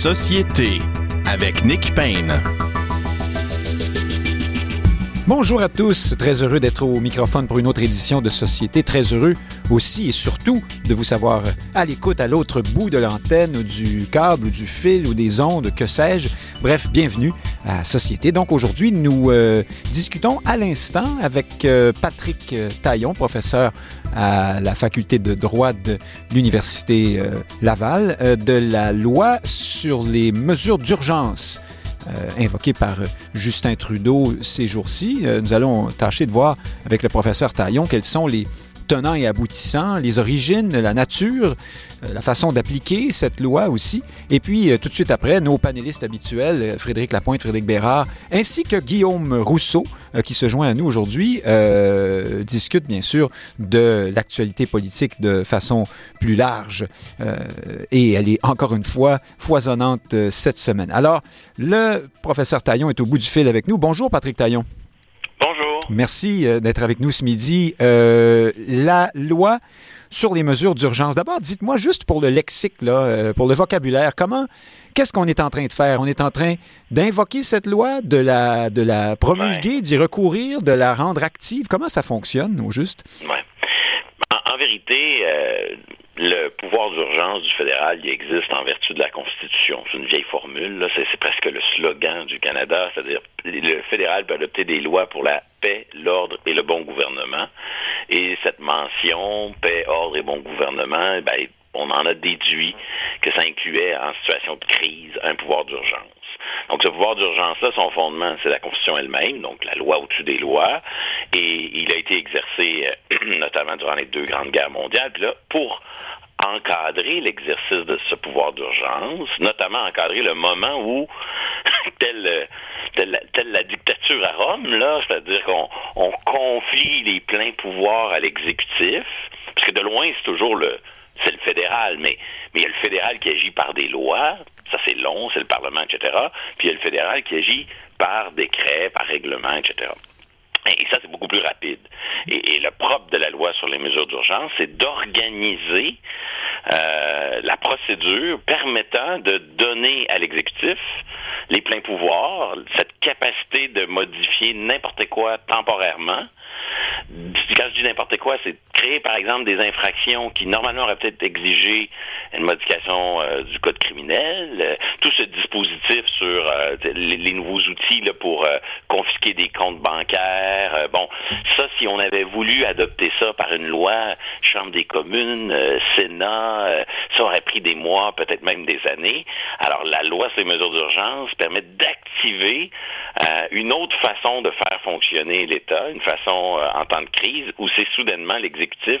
Société avec Nick Payne. Bonjour à tous, très heureux d'être au microphone pour une autre édition de Société, très heureux aussi et surtout de vous savoir à l'écoute à l'autre bout de l'antenne ou du câble ou du fil ou des ondes, que sais-je. Bref, bienvenue Donc aujourd'hui, nous euh, discutons à l'instant avec euh, Patrick Taillon, professeur à la faculté de droit de l'Université euh, Laval, euh, de la loi sur les mesures d'urgence euh, invoqué par euh, Justin Trudeau ces jours-ci. Euh, nous allons tâcher de voir avec le professeur Taillon quels sont les tenants et aboutissants, les origines, la nature, euh, la façon d'appliquer cette loi aussi. Et puis, euh, tout de suite après, nos panélistes habituels, euh, Frédéric Lapointe, Frédéric Bérard, ainsi que Guillaume Rousseau, qui se joint à nous aujourd'hui, discutent bien sûr de l'actualité politique de façon plus large. Et elle est encore une fois foisonnante cette semaine. Alors, le professeur Taillon est au bout du fil avec nous. Bonjour, Patrick Taillon. Merci euh, d'être avec nous ce midi. Euh, la loi sur les mesures d'urgence. D'abord, dites-moi juste pour le lexique, là, euh, pour le vocabulaire, comment, qu'est-ce qu'on est en train de faire? On est en train d'invoquer cette loi, de la, de la promulguer, d'y recourir, de la rendre active? Comment ça fonctionne, au juste? Ouais. En, en vérité, euh, le pouvoir d'urgence du fédéral, il existe en vertu de la Constitution. C'est une vieille formule, c'est presque le slogan du Canada, c'est-à-dire le fédéral peut adopter des lois pour la paix, l'ordre et le bon gouvernement. Et cette mention, paix, ordre et bon gouvernement, ben, on en a déduit que ça incluait en situation de crise un pouvoir d'urgence. Donc, ce pouvoir d'urgence-là, son fondement, c'est la Constitution elle-même, donc la loi au-dessus des lois, et il a été exercé euh, notamment durant les deux grandes guerres mondiales. Là, pour encadrer l'exercice de ce pouvoir d'urgence, notamment encadrer le moment où, tel, euh, tel, tel la dictature à Rome, là, c'est-à-dire qu'on on confie les pleins pouvoirs à l'exécutif, parce que de loin, c'est toujours le c'est le fédéral, mais, mais il y a le fédéral qui agit par des lois, ça c'est long, c'est le Parlement, etc. Puis il y a le fédéral qui agit par décret, par règlement, etc. Et ça, c'est beaucoup plus rapide. Et, le propre de la loi sur les mesures d'urgence, c'est d'organiser euh, la procédure permettant de donner à l'exécutif les pleins pouvoirs, cette capacité de modifier n'importe quoi temporairement. Quand je dis n'importe quoi, c'est créer, par exemple, des infractions qui, normalement, auraient peut-être exigé une modification euh, du code criminel. Euh, tout ce dispositif sur euh, les, nouveaux outils pour confisquer des comptes bancaires. bon, ça, si on avait voulu adopter ça par une loi, Chambre des communes, Sénat, ça aurait pris des mois, peut-être même des années. Alors, la loi sur les mesures d'urgence permet d'activer une autre façon de faire fonctionner l'État, une façon en temps de crise où c'est soudainement l'exécutif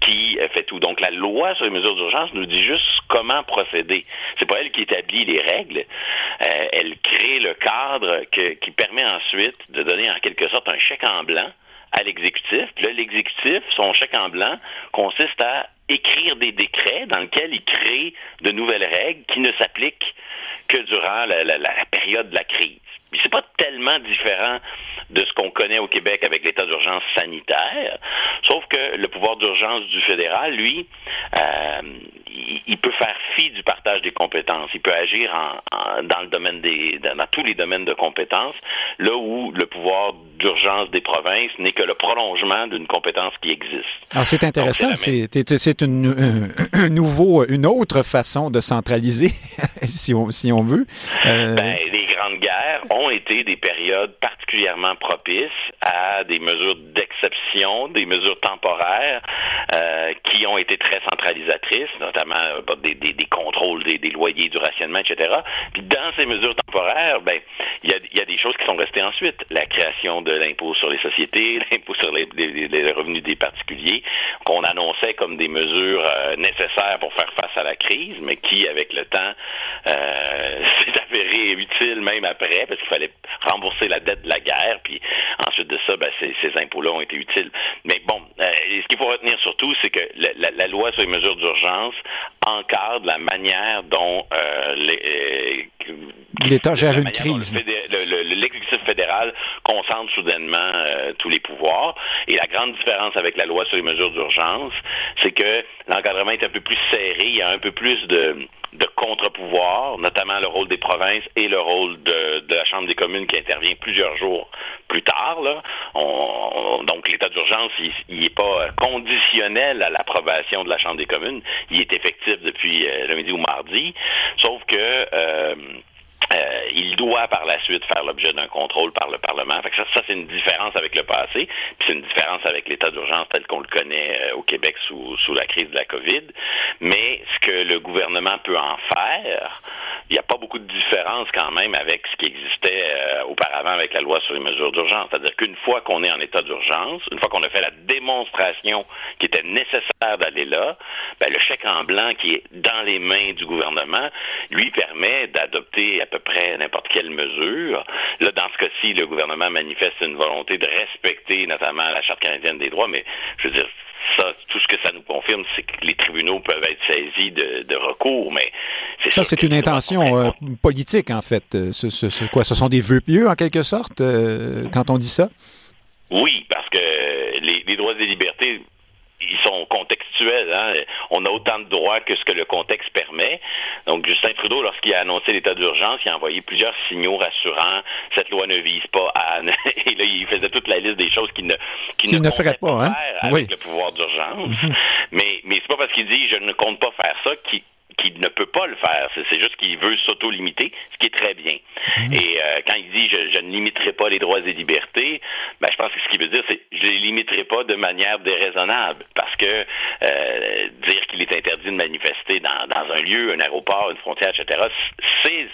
qui fait tout. Donc la loi sur les mesures d'urgence nous dit juste comment procéder. C'est pas elle qui établit les règles. Euh, elle crée le cadre qui permet ensuite de donner en quelque sorte un chèque en blanc à l'exécutif. Puis là, l'exécutif, son chèque en blanc consiste à écrire des décrets dans lesquels il crée de nouvelles règles qui ne s'appliquent que durant la, période de la crise. Puis c'est pas tellement différent de ce qu'on connaît au Québec avec l'état d'urgence sanitaire, sauf que le pouvoir d'urgence du fédéral, lui, euh, il, il, peut faire fi du partage des compétences. Il peut agir en, en, dans le domaine des, dans, dans, tous les domaines de compétences, là où le pouvoir d'urgence des provinces n'est que le prolongement d'une compétence qui existe. Alors c'est intéressant, c'est une, un nouveau, une autre façon de centraliser, si on, si on veut. Euh... Ben, les ont été des périodes particulièrement propices à des mesures d'exception, des mesures temporaires euh, qui ont été très centralisatrices, notamment euh, des, des, contrôles des, loyers, du rationnement, etc. Puis dans ces mesures temporaires, ben il y a, des choses qui sont restées ensuite. La création de l'impôt sur les sociétés, l'impôt sur les, revenus des particuliers, qu'on annonçait comme des mesures euh, nécessaires pour faire face à la crise, mais qui, avec le temps, s'est avéré utile même après, parce qu'il fallait rembourser la dette de la guerre, puis ensuite de ça, ben, ces, ces impôts-là ont été utiles. Mais bon, euh, ce qu'il faut retenir surtout, c'est que la, la, la, loi sur les mesures d'urgence encadre la manière dont euh, les, L'État gère une crise. L'exécutif fédéral concentre soudainement tous les pouvoirs. Et la grande différence avec la loi sur les mesures d'urgence, c'est que l'encadrement est un peu plus serré, il y a un peu plus de de contre-pouvoir, notamment le rôle des provinces et le rôle de, de, la Chambre des communes qui intervient plusieurs jours plus tard. Là. On, donc l'état d'urgence, il n'est pas conditionnel à l'approbation de la Chambre des communes. Il est effectif depuis euh, le midi ou mardi, sauf que euh, il doit par la suite faire l'objet d'un contrôle par le Parlement. Ça, c'est une différence avec le passé, puis c'est une différence avec l'état d'urgence tel qu'on le connaît euh, au Québec sous, la crise de la COVID. Mais ce que le gouvernement peut en faire, il n'y a pas beaucoup de différence quand même avec ce qui existait euh, auparavant avec la loi sur les mesures d'urgence. C'est-à-dire qu'une fois qu'on est en état d'urgence, une fois qu'on a fait la démonstration qui était nécessaire d'aller là, ben, le chèque en blanc qui est dans les mains du gouvernement lui permet d'adopter à peu près n'importe quelle mesure. Là, dans ce cas-ci, le gouvernement manifeste une volonté de respecter notamment la Charte canadienne des droits, mais je veux dire, ça, tout ce que ça nous confirme, c'est que les tribunaux peuvent être saisis de, recours, mais ça, c'est une intention euh, politique en fait. Euh, ce, quoi, ce sont des vœux pieux en quelque sorte euh, quand on dit ça? Oui, parce que les droits et libertés ils sont contextuels. Hein? On a autant de droits que ce que le contexte permet. Donc, Justin Trudeau, lorsqu'il a annoncé l'état d'urgence, il a envoyé plusieurs signaux rassurants. Cette loi ne vise pas à... Et là, il faisait toute la liste des choses qu'il ne, qui ne, ferait pas, hein? avec le pouvoir d'urgence. Mhm. mais mais c'est pas parce qu'il dit « je ne compte pas faire ça » qu'il qu'il ne peut pas le faire. C'est juste qu'il veut s'auto-limiter, ce qui est très bien. Mhm. Et euh, quand il dit je, ne limiterai pas les droits et libertés, ben, je pense que ce qu'il veut dire, c'est je les limiterai pas de manière déraisonnable. Parce que euh, dire qu'il est interdit de manifester dans, dans, un lieu, un aéroport, une frontière, etc.,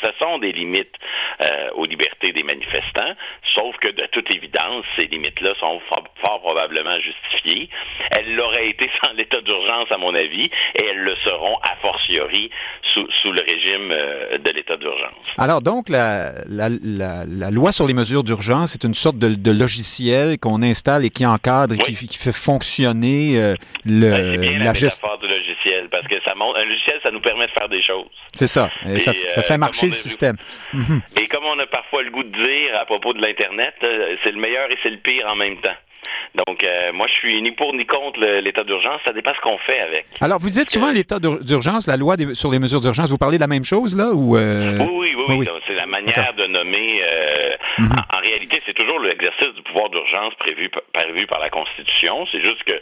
ce sont des limites euh, aux libertés des manifestants, sauf que de toute évidence, ces limites-là sont fort, fort probablement justifiées. Elles l'auraient été sans l'état d'urgence, à mon avis, et elles le seront a fortiori sous, le régime euh, de l'état d'urgence. Alors donc, la, loi sur les mesures d'urgence est une sorte de, logiciel qu'on installe et qui encadre et qui, fait fonctionner euh, le, ben, la, gestion. du logiciel, parce que ça montre, un logiciel, ça nous permet de faire des choses. C'est ça. Et ça, fait euh, marcher le système. Mhm. Et comme on a parfois le goût de dire à propos de l'Internet, c'est le meilleur et c'est le pire en même temps. Donc, euh, moi, je suis ni pour ni contre l'état d'urgence. Ça dépend ce qu'on fait avec. Alors, vous dites souvent l'état d'urgence, la loi sur les mesures d'urgence. Vous parlez de la même chose, là? Ou, euh? Oui, oui, oui. C'est la manière de nommer. Euh, mhm. en, réalité, c'est toujours l'exercice du pouvoir d'urgence prévu, prévu par la Constitution. C'est juste que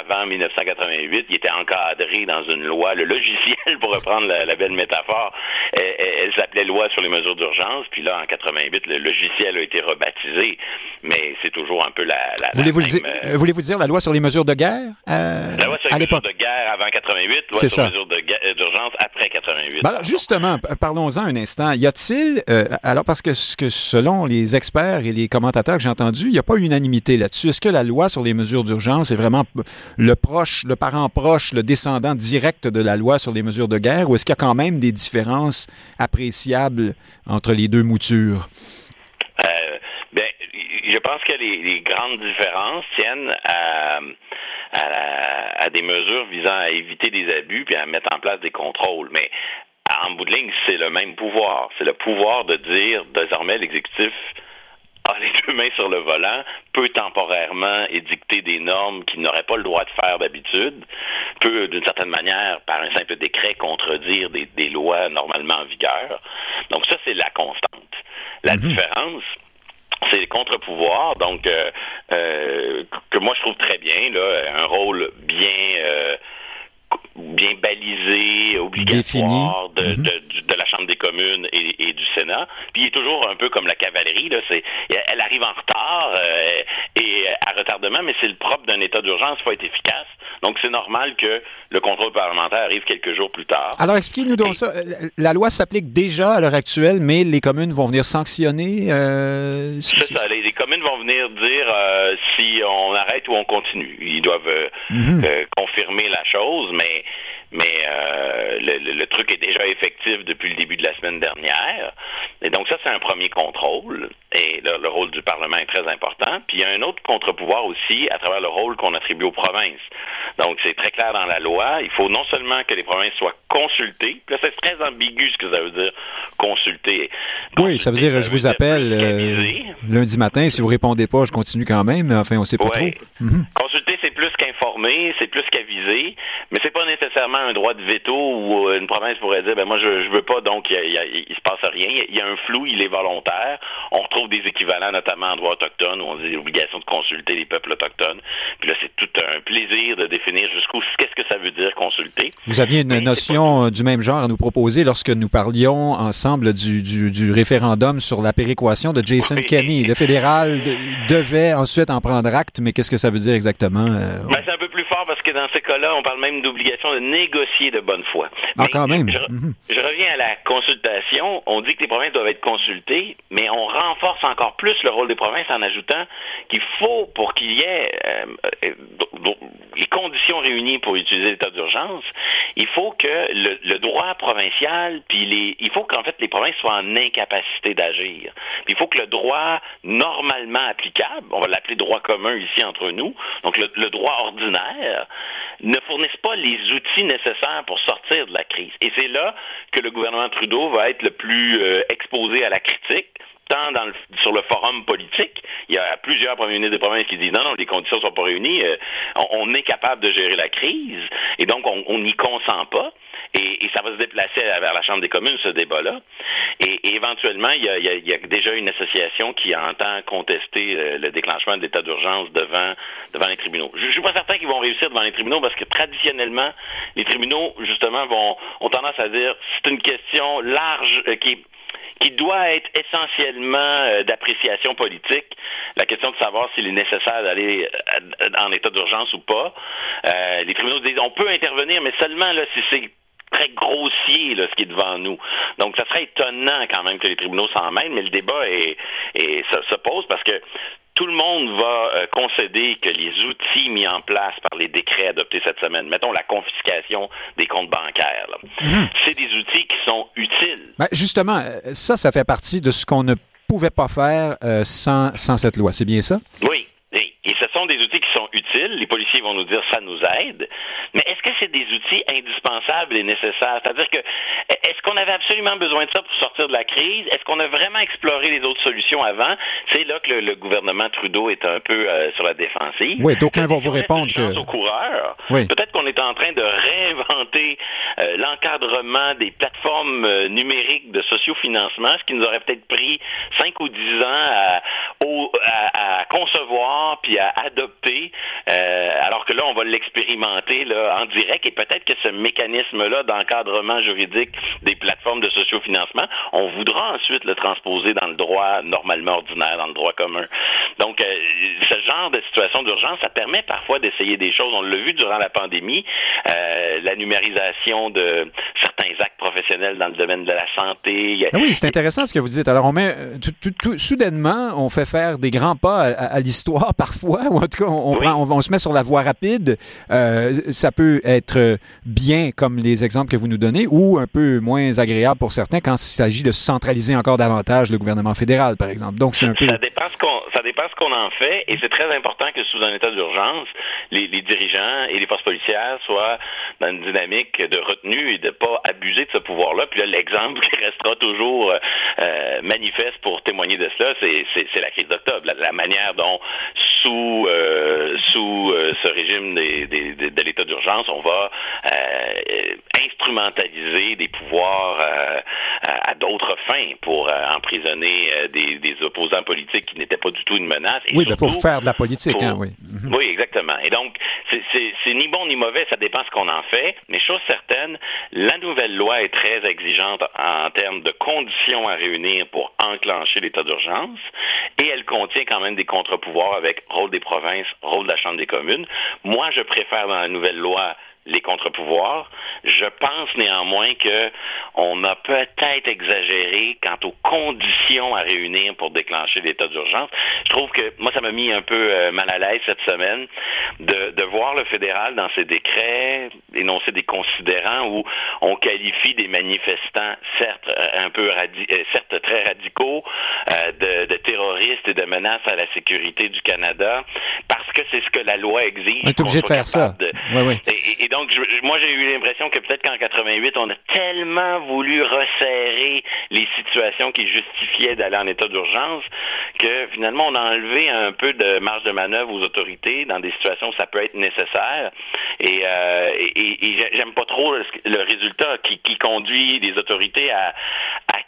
avant 1988, il était encadré dans une loi. Le logiciel, pour reprendre la, belle métaphore, elle, s'appelait loi sur les mesures d'urgence. Puis là, en 88, le logiciel a été rebaptisé. Mais c'est toujours un peu la, la Voulez-vous euh, voulez-vous dire la loi sur les mesures de guerre euh, La loi sur les mesures de guerre avant 88, loi sur les mesures euh, d'urgence après 88. Ben justement, parlons-en un instant. Y a-t-il, alors parce que, que selon les experts et les commentateurs que j'ai entendus, il n'y a pas unanimité là-dessus. Est-ce que la loi sur les mesures d'urgence est vraiment le proche, le parent proche, le descendant direct de la loi sur les mesures de guerre, ou est-ce qu'il y a quand même des différences appréciables entre les deux moutures? Pense que les, grandes différences tiennent à, à, des mesures visant à éviter des abus puis à mettre en place des contrôles. Mais en bout de ligne, c'est le même pouvoir. C'est le pouvoir de dire désormais l'exécutif a les deux mains sur le volant, peut temporairement édicter des normes qu'il n'aurait pas le droit de faire d'habitude, peut d'une certaine manière, par un simple décret, contredire des, lois normalement en vigueur. Donc ça, c'est la constante. La mhm. différence, c'est les contre-pouvoirs, donc euh, euh, que moi je trouve très bien, là, un rôle bien euh, bien balisé, obligatoire de, mhm. de, de, la Chambre des communes et, et, du Sénat. Puis il est toujours un peu comme la cavalerie, là, c'est, elle arrive en retard et à retardement, mais c'est le propre d'un état d'urgence, il faut être efficace. Donc, c'est normal que le contrôle parlementaire arrive quelques jours plus tard. Alors, expliquez-nous donc ça. La loi s'applique déjà à l'heure actuelle, mais les communes vont venir sanctionner. Euh, c'est ça. Les, communes vont venir dire euh, si on arrête ou on continue. Ils doivent euh, mhm. confirmer la chose, mais mais euh, le, truc est déjà effectif depuis le début de la semaine dernière. Et donc ça, c'est un premier contrôle. Et le, rôle du Parlement est très important. Puis il y a un autre contre-pouvoir aussi à travers le rôle qu'on attribue aux provinces. Donc c'est très clair dans la loi. Il faut non seulement que les provinces soient consultées. Puis là, c'est très ambigu ce que ça veut dire consulter. oui, ça veut dire je vous appelle euh, lundi matin. Si vous répondez pas, je continue quand même. Enfin, on sait pas trop. Mhm. Consulter, c'est plus qu'informer, c'est plus qu'aviser, mais c'est pas nécessairement un droit de veto où euh, une province pourrait dire ben moi je, je veux pas donc il, il, se passe rien. Il y a un flou, il est volontaire. On retrouve des équivalents notamment en droit autochtone où on dit l'obligation de consulter les peuples autochtones. Puis là c'est tout un plaisir de définir jusqu'où qu'est-ce que ça veut dire consulter. Vous aviez une notion euh, du même genre à nous proposer lorsque nous parlions ensemble du, du, du référendum sur la péréquation de Jason Kenney. Le fédéral devait ensuite en prendre acte, mais qu'est-ce que ça veut dire exactement? Euh, ben, c'est un peu plus fort parce que dans ces cas-là, on parle même d'obligation de négocier de bonne foi. Ah, quand même. Mhm. Je, reviens à la consultation. On dit que les provinces doivent être consultées, mais on renforce encore plus le rôle des provinces en ajoutant qu'il faut, pour qu'il y ait euh, euh, les conditions réunies pour utiliser l'état d'urgence, il faut que le, droit provincial, puis les, il faut qu'en fait les provinces soient en incapacité d'agir. il faut que le droit normalement applicable, on va l'appeler droit commun ici entre nous, donc le, droit ordinaire, ne fournisse pas les outils nécessaires pour sortir de la crise. Et c'est là que le gouvernement Trudeau va être le plus euh, exposé à la critique tant dans sur le forum politique, il y a plusieurs premiers ministres des provinces qui disent non, non, les conditions ne sont pas réunies, euh, on, est capable de gérer la crise, et donc on n'y consent pas. Et, ça va se déplacer vers la Chambre des communes, ce débat-là. Et, éventuellement, il y, a, déjà une association qui entend contester euh, le déclenchement de l'état d'urgence devant, devant les tribunaux. Je ne suis pas certain qu'ils vont réussir devant les tribunaux parce que traditionnellement, les tribunaux, justement, vont ont tendance à dire c'est une question large euh, qui qui doit être essentiellement euh, d'appréciation politique. La question de savoir s'il est nécessaire d'aller en état d'urgence ou pas. les tribunaux disent on peut intervenir, mais seulement là si c'est très grossier ce qui est devant nous. Donc, ça serait étonnant quand même que les tribunaux s'en mêlent, mais le débat est, se, pose parce que tout le monde va euh, concéder que les outils mis en place par les décrets adoptés cette semaine, mettons la confiscation des comptes bancaires, mhm. c'est des outils qui sont utiles. Ben, justement, euh, ça, ça fait partie de ce qu'on ne pouvait pas faire euh, sans, sans cette loi. C'est bien ça? Oui. Et ce sont des outils qui sont utiles. Les policiers vont nous dire ça nous aide. Mais est-ce que c'est des outils indispensables et nécessaires? C'est-à-dire que est-ce qu'on avait absolument besoin de ça pour sortir de la crise? Est-ce qu'on a vraiment exploré les autres solutions avant? C'est là que le, gouvernement Trudeau est un peu euh, sur la défensive. Oui, d'aucuns vont vous répondre que. Aux coureurs, Peut-être qu'on est en train de réinventer euh, l'encadrement des plateformes euh, numériques de sociofinancement, ce qui nous aurait peut-être pris cinq ou dix ans à, à concevoir puis à adopter, euh, alors que là, on va l'expérimenter là, en direct et peut-être que ce mécanisme-là d'encadrement juridique des plateformes de sociofinancement, on voudra ensuite le transposer dans le droit normalement ordinaire, dans le droit commun. Donc, euh, ce genre de situation d'urgence, ça permet parfois d'essayer des choses. On l'a vu durant la pandémie, euh, la numérisation de certains actes professionnels dans le domaine de la santé. Ah oui, c'est intéressant ce que vous dites. Alors, on met tout, tout, soudainement, on fait faire des grands pas à, à l'histoire parfois ou en tout cas, on, prend, on, se met sur la voie rapide. Euh, ça peut être bien, comme les exemples que vous nous donnez, ou un peu moins agréable pour certains quand il s'agit de centraliser encore davantage le gouvernement fédéral, par exemple. Donc. Ça dépend ce qu'on, en fait, et c'est très important que sous un état d'urgence, les, dirigeants et les forces policières soient dans une dynamique de retenue et de pas abuser de ce pouvoir-là. Puis là, l'exemple qui restera toujours euh, manifeste pour témoigner de cela, c'est, la crise d'octobre. La, manière dont sous sous euh, ce régime des, des, de l'état d'urgence, on va euh, instrumentaliser des pouvoirs à d'autres fins pour emprisonner des, des, opposants politiques qui n'étaient pas du tout une menace. oui, il faut faire de la politique, hein, oui. Mhm. Oui, exactement. Et donc, c'est ni bon ni mauvais, ça dépend ce qu'on en fait. Mais chose certaine, la nouvelle loi est très exigeante en termes de conditions à réunir pour enclencher l'état d'urgence, et elle contient quand même des contre-pouvoirs avec rôle des provinces, rôle de la Chambre des communes. Moi, je préfère dans la nouvelle loi les contre-pouvoirs, Je pense néanmoins que on a peut-être exagéré quant aux conditions à réunir pour déclencher l'état d'urgence. Je trouve que moi, ça m'a mis un peu euh, mal à l'aise cette semaine de, de voir le fédéral dans ses décrets énoncer des considérants où on qualifie des manifestants, certes euh, un peu radi euh, certes très radicaux, de, de terroristes et de menaces à la sécurité du Canada, parce que c'est ce que la loi exige. On est obligé de faire ça. Oui, oui. Et, et, donc, je, moi, j'ai eu l'impression que peut-être qu'en 88, on a tellement voulu resserrer les situations qui justifiaient d'aller en état d'urgence que finalement, on a enlevé un peu de marge de manœuvre aux autorités dans des situations où ça peut être nécessaire. Et, euh, et, j'aime pas trop le résultat qui, conduit les autorités à,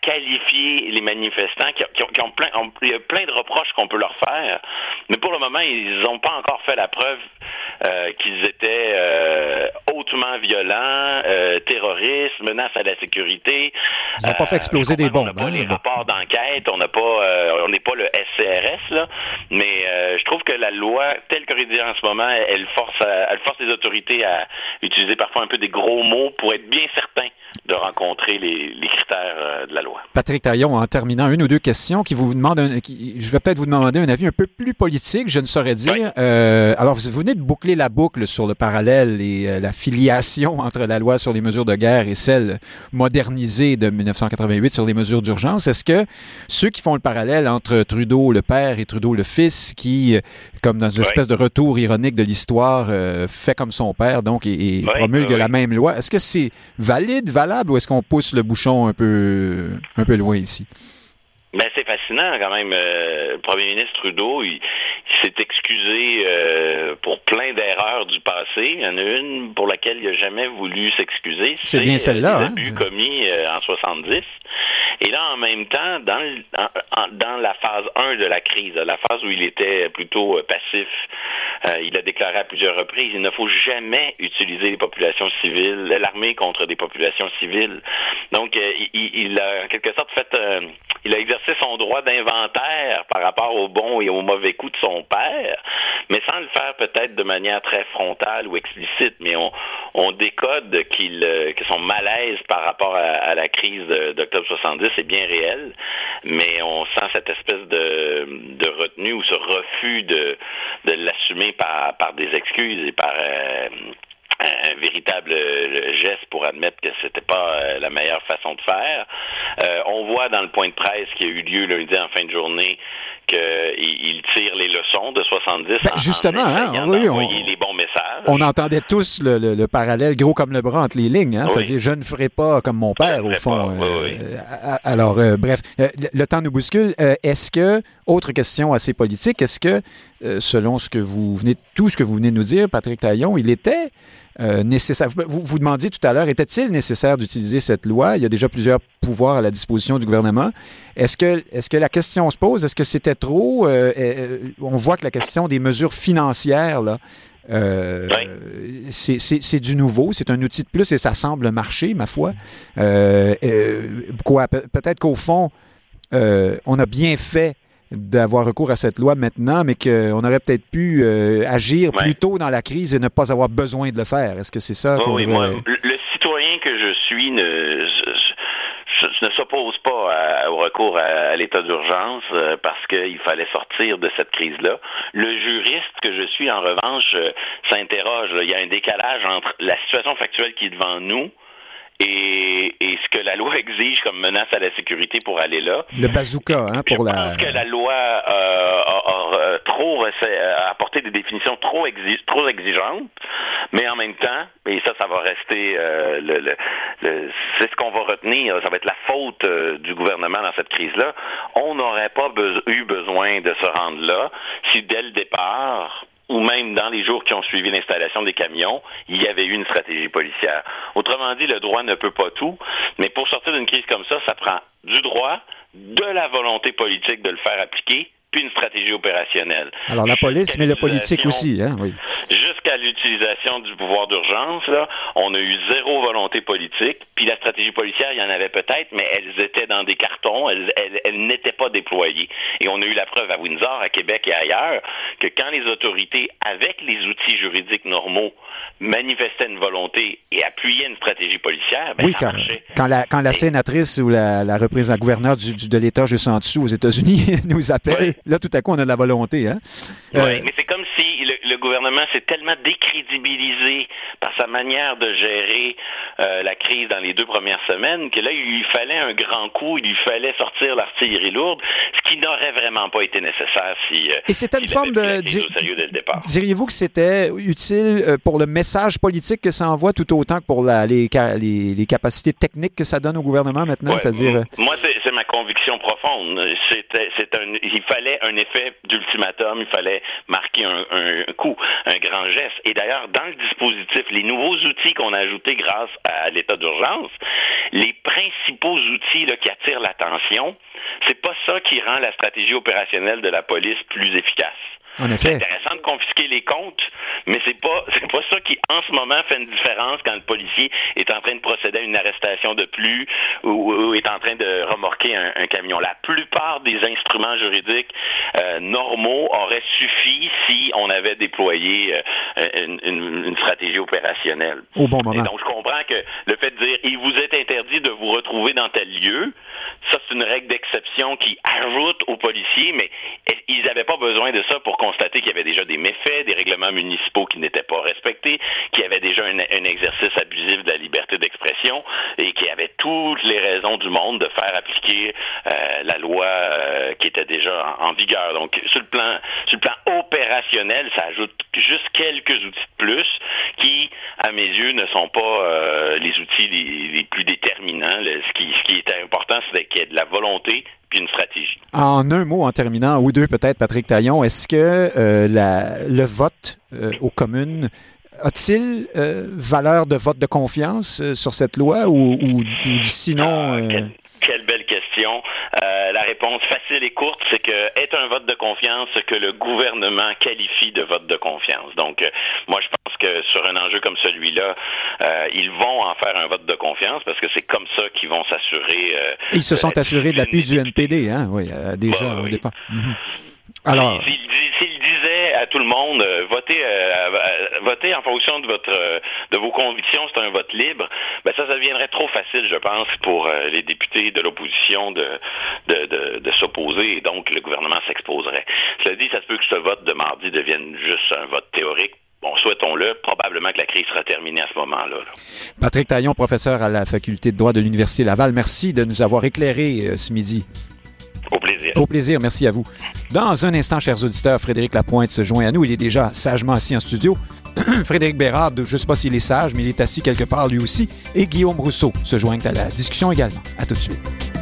qualifier les manifestants qui, ont, qui ont, plein, il y a plein de reproches qu'on peut leur faire, mais pour le moment, ils n'ont pas encore fait la preuve euh, qu'ils étaient euh, hautement violents, euh, terroristes, menaces à la sécurité. Ils n'ont pas fait exploser des bombes. On n'a pas hein, les bon. rapports d'enquête, on n'a pas, on n'est pas le SCRS là, mais je trouve que la loi telle que rédigée en ce moment, elle force, à, elle force les autorités à utiliser parfois un peu des gros mots pour être bien certains de rencontrer les, les critères de la loi. Patrick Taillon, en terminant, une ou deux questions qui vous demandent, un, qui, je vais peut-être vous demander un avis un peu plus politique, je ne saurais dire. Oui. Alors, vous venez de boucler la boucle sur le parallèle et euh, la filiation entre la loi sur les mesures de guerre et celle modernisée de 1988 sur les mesures d'urgence. Est-ce que ceux qui font le parallèle entre Trudeau le père et Trudeau le fils, qui, comme dans une Oui. espèce de retour ironique de l'histoire, euh, fait comme son père, donc, et, et Oui, promulgue oui. la même loi, est-ce que c'est valide, valable, ou est-ce qu'on pousse le bouchon un peu, un peu loin ici? Ben, c'est fascinant quand même. Euh, le premier ministre Trudeau, il, il s'est excusé euh, pour plein d'erreurs du passé. Il y en a une pour laquelle il n'a jamais voulu s'excuser. C'est bien celle-là, euh, les hein? abus commis euh, en 70. Et là, en même temps, dans, le- en- en- dans la phase 1 de la crise, la phase où il était plutôt euh, passif, euh, il a déclaré à plusieurs reprises, il ne faut jamais utiliser les populations civiles, l'armée contre des populations civiles. Donc, euh, il, a en quelque sorte fait, euh, il a exercé son droit d'inventaire par rapport au bon et au mauvais coup de son père, mais sans le faire peut-être de manière très frontale ou explicite, mais on, décode qu'il, que son malaise par rapport à, la crise d'octobre 70 est bien réel, mais on sent cette espèce de, retenue ou ce refus de l'assumer par, par des excuses et par euh, un véritable euh, geste pour admettre que c'était pas euh, la meilleure façon de faire. Euh, on voit dans le point de presse qui a eu lieu lundi en fin de journée qu'il il tire les leçons de 70 Ben, en- justement, en hein, oui, on- les bons messages. On entendait tous le, le- le parallèle gros comme le bras entre les lignes. Hein? Oui. C'est-à-dire, je ne ferai pas comme mon père, au fond. pas, oui. Alors, euh, bref, le, le temps nous bouscule. Est-ce que, autre question assez politique, est-ce que, euh, selon ce que vous venez, tout ce que vous venez de nous dire, Patrick Taillon, il était euh, nécessaire? Vous, vous demandiez tout à l'heure, était-il nécessaire d'utiliser cette loi? Il y a déjà plusieurs pouvoirs à la disposition du gouvernement. Est-ce que, est-ce que la question se pose? Est-ce que c'était trop? Euh, on voit que la question des mesures financières, là, euh, Oui. c'est- du nouveau, c'est un outil de plus et ça semble marcher, ma foi. Euh, euh, peut-être qu'au fond, on a bien fait d'avoir recours à cette loi maintenant, mais qu'on aurait peut-être pu euh, agir Ouais. plus tôt dans la crise et ne pas avoir besoin de le faire. Est-ce que c'est ça oui, moi, devrait- le, citoyen que je suis ne, ne s'oppose pas à- au recours à, à l'état d'urgence euh, parce qu'il fallait sortir de cette crise-là. Le juriste que je suis, en revanche, euh, s'interroge. Il y a un décalage entre la situation factuelle qui est devant nous et, et ce que la loi exige comme menace à la sécurité pour aller là. Le bazooka, hein, pour je la... pense que la loi euh, a, a, trop a apporté des définitions trop, exi- trop exigeantes, mais en même temps, et ça, ça va rester, euh, le, le- le- c'est ce qu'on va retenir, ça va être la faute euh, du gouvernement dans cette crise-là. On n'aurait pas be- eu besoin de se rendre là si dès le départ, ou même dans les jours qui ont suivi l'installation des camions, il y avait eu une stratégie policière. Autrement dit, le droit ne peut pas tout, mais pour sortir d'une crise comme ça, ça prend du droit, de la volonté politique de le faire appliquer, puis une stratégie opérationnelle. Alors la police, mais le politique aussi, hein, oui. Jusqu'à l'utilisation du pouvoir d'urgence, là, on a eu zéro volonté politique. Puis la stratégie policière, il y en avait peut-être, mais elles étaient dans des cartons, elles, elles- elles n'étaient pas déployés. Et on a eu la preuve à Windsor, à Québec et ailleurs que quand les autorités, avec les outils juridiques normaux, manifestaient une volonté et appuyaient une stratégie policière, ben, oui, ça quand, marchait. quand, la, quand la sénatrice ou la, la représentante gouverneur du, du- de l'État juste en dessous aux États-Unis nous appelle, là, tout à coup, on a de la volonté. Hein? Oui, Euh, mais c'est comme si le, le gouvernement s'est tellement décrédibilisé par sa manière de gérer euh, la crise dans les deux premières semaines que là, il lui fallait un grand coup, il lui fallait sortir l'artillerie lourde, ce qui n'aurait vraiment pas été nécessaire si. euh, Et c'était une forme de-. Diriez-vous que c'était utile pour le message politique que ça envoie tout autant que pour la- les, ca- les- les capacités techniques que ça donne au gouvernement maintenant? Ouais, C'est-à-dire. Moi, c'est c'est ma conviction profonde. C'était, c'est un, il fallait un effet d'ultimatum, il fallait marquer un, coup, un grand geste. Et d'ailleurs, dans le dispositif, les nouveaux outils qu'on a ajoutés grâce à l'état d'urgence, les principaux outils qui attirent l'attention, c'est pas ça qui rend la stratégie opérationnelle de la police plus efficace. C'est intéressant de confisquer les comptes, mais c'est pas c'est pas ça qui en ce moment fait une différence quand le policier est en train de procéder à une arrestation de plus ou, ou est en train de remorquer un, un camion. La plupart des instruments juridiques euh, normaux auraient suffi si on avait déployé euh, une, une- une stratégie opérationnelle. Au bon Et moment. donc, je comprends que le fait de dire il vous est interdit de vous retrouver dans tel lieu, ça, c'est une règle d'exception qui ajoute aux policiers, mais ils n'avaient pas besoin de ça pour constater qu'il y avait déjà des méfaits, des règlements municipaux qui n'étaient pas respectés, qu'il y avait déjà un, exercice abusif de la liberté d'expression et qu'il y avait toutes les raisons du monde de faire appliquer euh, la loi euh, qui était déjà en, vigueur. Donc, sur le plan, sur le plan opérationnel, ça ajoute juste quelques outils de plus qui, à mes yeux, ne sont pas euh, les outils les, plus déterminants. Ce, qui, ce qui était important, c'est qu'il y ait de la volonté puis une stratégie. En un mot, en terminant, ou deux peut-être, Patrick Taillon, est-ce que euh, la- le vote euh, aux communes a-t-il euh, valeur de vote de confiance sur cette loi ou, ou- ou sinon... Ah, quelle, quelle belle question. La réponse facile et courte, c'est que est un vote de confiance ce que le gouvernement qualifie de vote de confiance. Donc, euh, moi, je pense que sur un enjeu comme celui-là, euh, ils vont en faire un vote de confiance parce que c'est comme ça qu'ils vont s'assurer. euh, Ils se sont assurés de l'appui du NPD, hein? Oui, euh, déjà Bah, au oui. départ. Mhm. Alors, S'il disait à tout le monde, votez, votez en fonction de votre, de vos convictions, c'est un vote libre, ben ça, ça deviendrait trop facile, je pense, pour euh, les députés de l'opposition de, de, de, s'opposer, et donc le gouvernement s'exposerait. Cela dit, ça se peut que ce vote de mardi devienne juste un vote théorique. Bon, souhaitons-le. Probablement que la crise sera terminée à ce moment-là. là. Patrick Taillon, professeur à la faculté de droit de l'Université Laval, merci de nous avoir éclairés euh, ce midi. Au plaisir. Au plaisir, merci à vous. Dans un instant, chers auditeurs, Frédéric Lapointe se joint à nous. Il est déjà sagement assis en studio. Frédéric Bérard, je ne sais pas s'il est sage, mais il est assis quelque part lui aussi. Et Guillaume Rousseau se joignent à la discussion également. À tout de suite.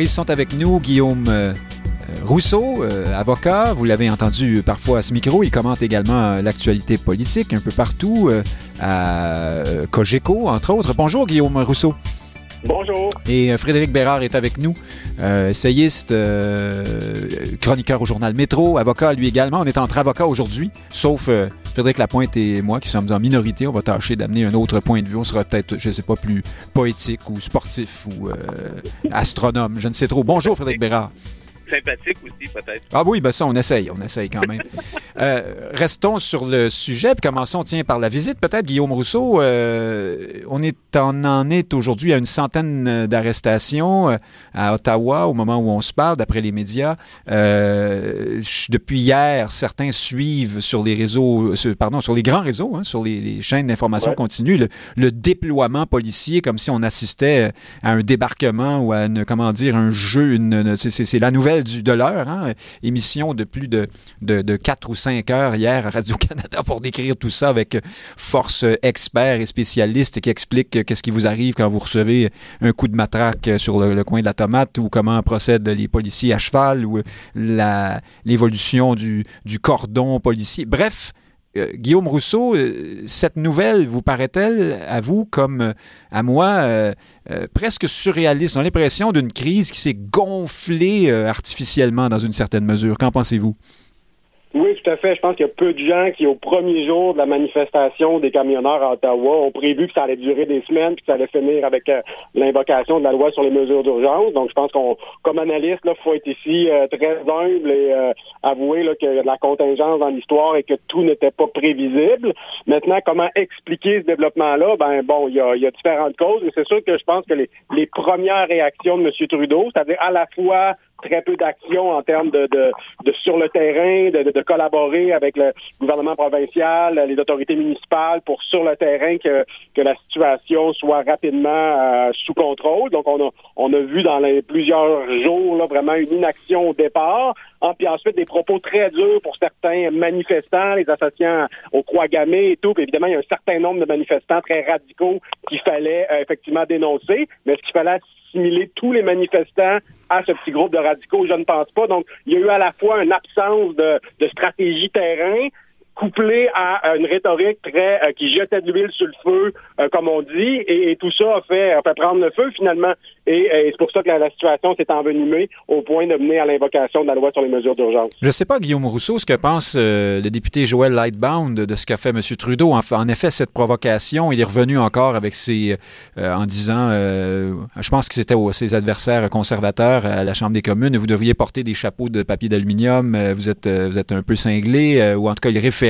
Ils sont avec nous, Guillaume euh, euh, Rousseau, euh, avocat. Vous l'avez entendu parfois à ce micro. Il commente également l'actualité politique un peu partout, à Cogeco, entre autres. Bonjour, Guillaume Rousseau. Bonjour. Et euh, Frédéric Bérard est avec nous, euh, essayiste, euh, chroniqueur au journal Métro, avocat lui également. On est entre avocats aujourd'hui, sauf Frédéric Lapointe et moi qui sommes en minorité. On va tâcher d'amener un autre point de vue. On sera peut-être, je ne sais pas, plus poétique ou sportif ou astronome. Je ne sais trop. Bonjour Frédéric Bérard. Sympathique aussi, peut-être. Ah oui, ben ça, on essaye, on essaye quand même. Euh, restons sur le sujet, puis commençons, tiens, par la visite, peut-être, Guillaume Rousseau. Euh, on, est, on en est aujourd'hui à une centaine d'arrestations euh, à Ottawa au moment où on se parle, d'après les médias. Euh, depuis hier, certains suivent sur les réseaux, pardon, sur les grands réseaux, hein, sur les, les chaînes d'information Ouais. continue, le, le déploiement policier, comme si on assistait à un débarquement ou à une, comment dire, un jeu, une, une- c'est la nouvelle du, de l'heure, hein, émission de plus de, de, de 4 ou 5 heures hier à Radio-Canada pour décrire tout ça avec force experts et spécialistes qui expliquent qu'est-ce qui vous arrive quand vous recevez un coup de matraque sur le, coin de la tomate ou comment procèdent les policiers à cheval ou l'évolution du, du cordon policier. Bref, euh, Guillaume Rousseau, euh, cette nouvelle vous paraît-elle à vous comme euh, à moi presque surréaliste? On a l'impression d'une crise qui s'est gonflée artificiellement dans une certaine mesure. Qu'en pensez-vous? Oui, tout à fait. Je pense qu'il y a peu de gens qui, au premier jour de la manifestation des camionneurs à Ottawa, ont prévu que ça allait durer des semaines puis que ça allait finir avec euh, l'invocation de la loi sur les mesures d'urgence. Donc, je pense qu'on, comme analyste, il faut être ici euh, très humble et euh, avouer là, qu'il y a de la contingence dans l'histoire et que tout n'était pas prévisible. Maintenant, comment expliquer ce développement-là? Ben bon, il y a, y a différentes causes. Et c'est sûr que je pense que les, les premières réactions de M. Trudeau, c'est-à-dire à la fois très peu d'action en termes de, de, de, sur le terrain, de, de, collaborer avec le gouvernement provincial, les autorités municipales pour sur le terrain que, que la situation soit rapidement euh, sous contrôle. Donc on a on a vu dans les plusieurs jours là, vraiment une inaction au départ. Ah, puis ensuite des propos très durs pour certains manifestants, les associants au croix et tout. Puis évidemment, il y a un certain nombre de manifestants très radicaux qu'il fallait euh, effectivement dénoncer. Mais est-ce qu'il fallait assimiler tous les manifestants à ce petit groupe de radicaux? Je ne pense pas. Donc, il y a eu à la fois une absence de, de stratégie terrain, couplé à une rhétorique très euh, qui jetait de l'huile sur le feu, euh, comme on dit, et, tout ça a fait, prendre le feu finalement. Et, c'est pour ça que la, situation s'est envenimée au point de mener à l'invocation de la loi sur les mesures d'urgence. Je ne sais pas, Guillaume Rousseau, ce que pense euh, le député Joël Lightbound de ce qu'a fait M. Trudeau. En, en, effet, cette provocation, il est revenu encore avec ses, en disant, je pense que c'était ses adversaires conservateurs à la Chambre des communes, vous devriez porter des chapeaux de papier d'aluminium, vous êtes, vous êtes un peu cinglé, ou en tout cas, il réfère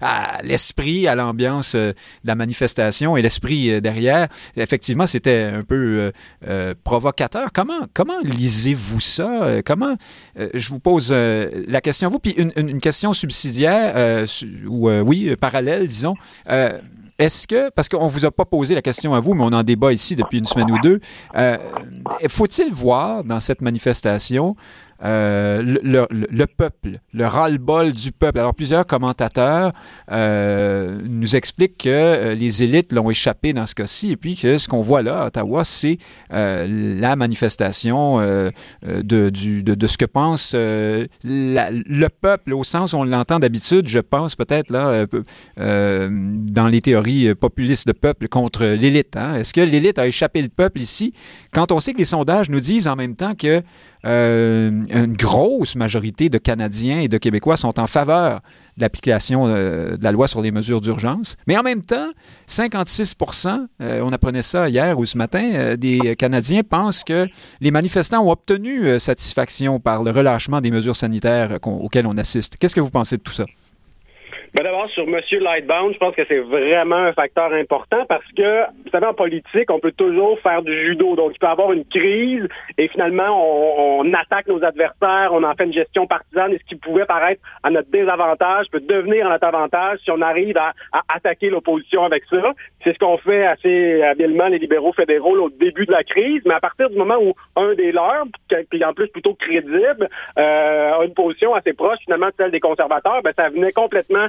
à, l'esprit, à l'ambiance euh, de la manifestation et l'esprit euh, derrière. Effectivement, c'était un peu euh, provocateur. Comment, comment lisez-vous ça? Comment, je vous pose la question, vous, puis une, question subsidiaire, ou oui, parallèle, disons. Est-ce que, parce qu'on ne vous a pas posé la question à vous, mais on en débat ici depuis une semaine ou deux, faut-il voir dans cette manifestation euh, le, le, peuple, le ras-le-bol du peuple. Alors, plusieurs commentateurs euh, nous expliquent que euh, les élites l'ont échappé dans ce cas-ci, et puis que ce qu'on voit là à Ottawa, c'est la manifestation de, ce que pense le peuple, au sens où on l'entend d'habitude, je pense peut-être là, dans les théories populistes de peuple contre l'élite. Hein. Est-ce que l'élite a échappé le peuple ici, quand on sait que les sondages nous disent en même temps que une grosse majorité de Canadiens et de Québécois sont en faveur de l'application euh, de la loi sur les mesures d'urgence. Mais en même temps, 56 euh, on apprenait ça hier ou ce matin, des Canadiens pensent que les manifestants ont obtenu satisfaction par le relâchement des mesures sanitaires auxquelles on assiste. Qu'est-ce que vous pensez de tout ça? Ben d'abord, sur M. Lightbound, je pense que c'est vraiment un facteur important parce que, vous savez, en politique, on peut toujours faire du judo. Donc, il peut y avoir une crise et finalement, on, attaque nos adversaires, on en fait une gestion partisane et ce qui pouvait paraître à notre désavantage peut devenir à notre avantage si on arrive à, attaquer l'opposition avec ça. C'est ce qu'on fait assez habilement les libéraux fédéraux au début de la crise, mais à partir du moment où un des leurs, puis en plus plutôt crédible, euh, a une position assez proche finalement de celle des conservateurs, ben ça venait complètement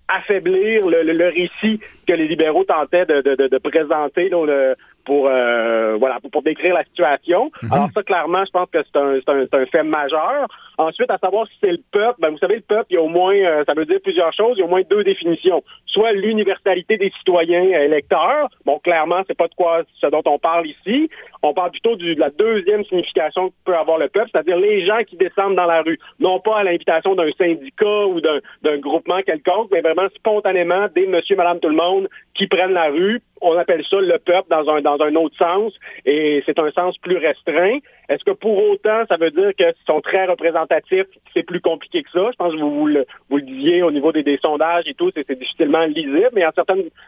affaiblir le, le, récit que les libéraux tentaient de, de, de présenter là, le, pour euh, voilà pour, décrire la situation. Mhm. Alors ça, clairement, je pense que c'est un, un, un, fait majeur. Ensuite, à savoir si c'est le peuple, ben, vous savez, le peuple, il y a au moins, euh, ça veut dire plusieurs choses, il y a au moins deux définitions. Soit l'universalité des citoyens électeurs. Bon, clairement, c'est pas de quoi ce dont on parle ici. On parle plutôt du, de la deuxième signification que peut avoir le peuple, c'est-à-dire les gens qui descendent dans la rue. Non pas à l'invitation d'un syndicat ou d'un groupement quelconque, mais vraiment spontanément, des monsieur, madame, tout le monde qui prennent la rue on appelle ça le peuple dans un autre sens et c'est un sens plus restreint. Est-ce que pour autant ça veut dire qu'ils sont très représentatifs, c'est plus compliqué que ça? Je pense que vous le, disiez au niveau des, sondages et tout, c'est difficilement lisible, mais il y a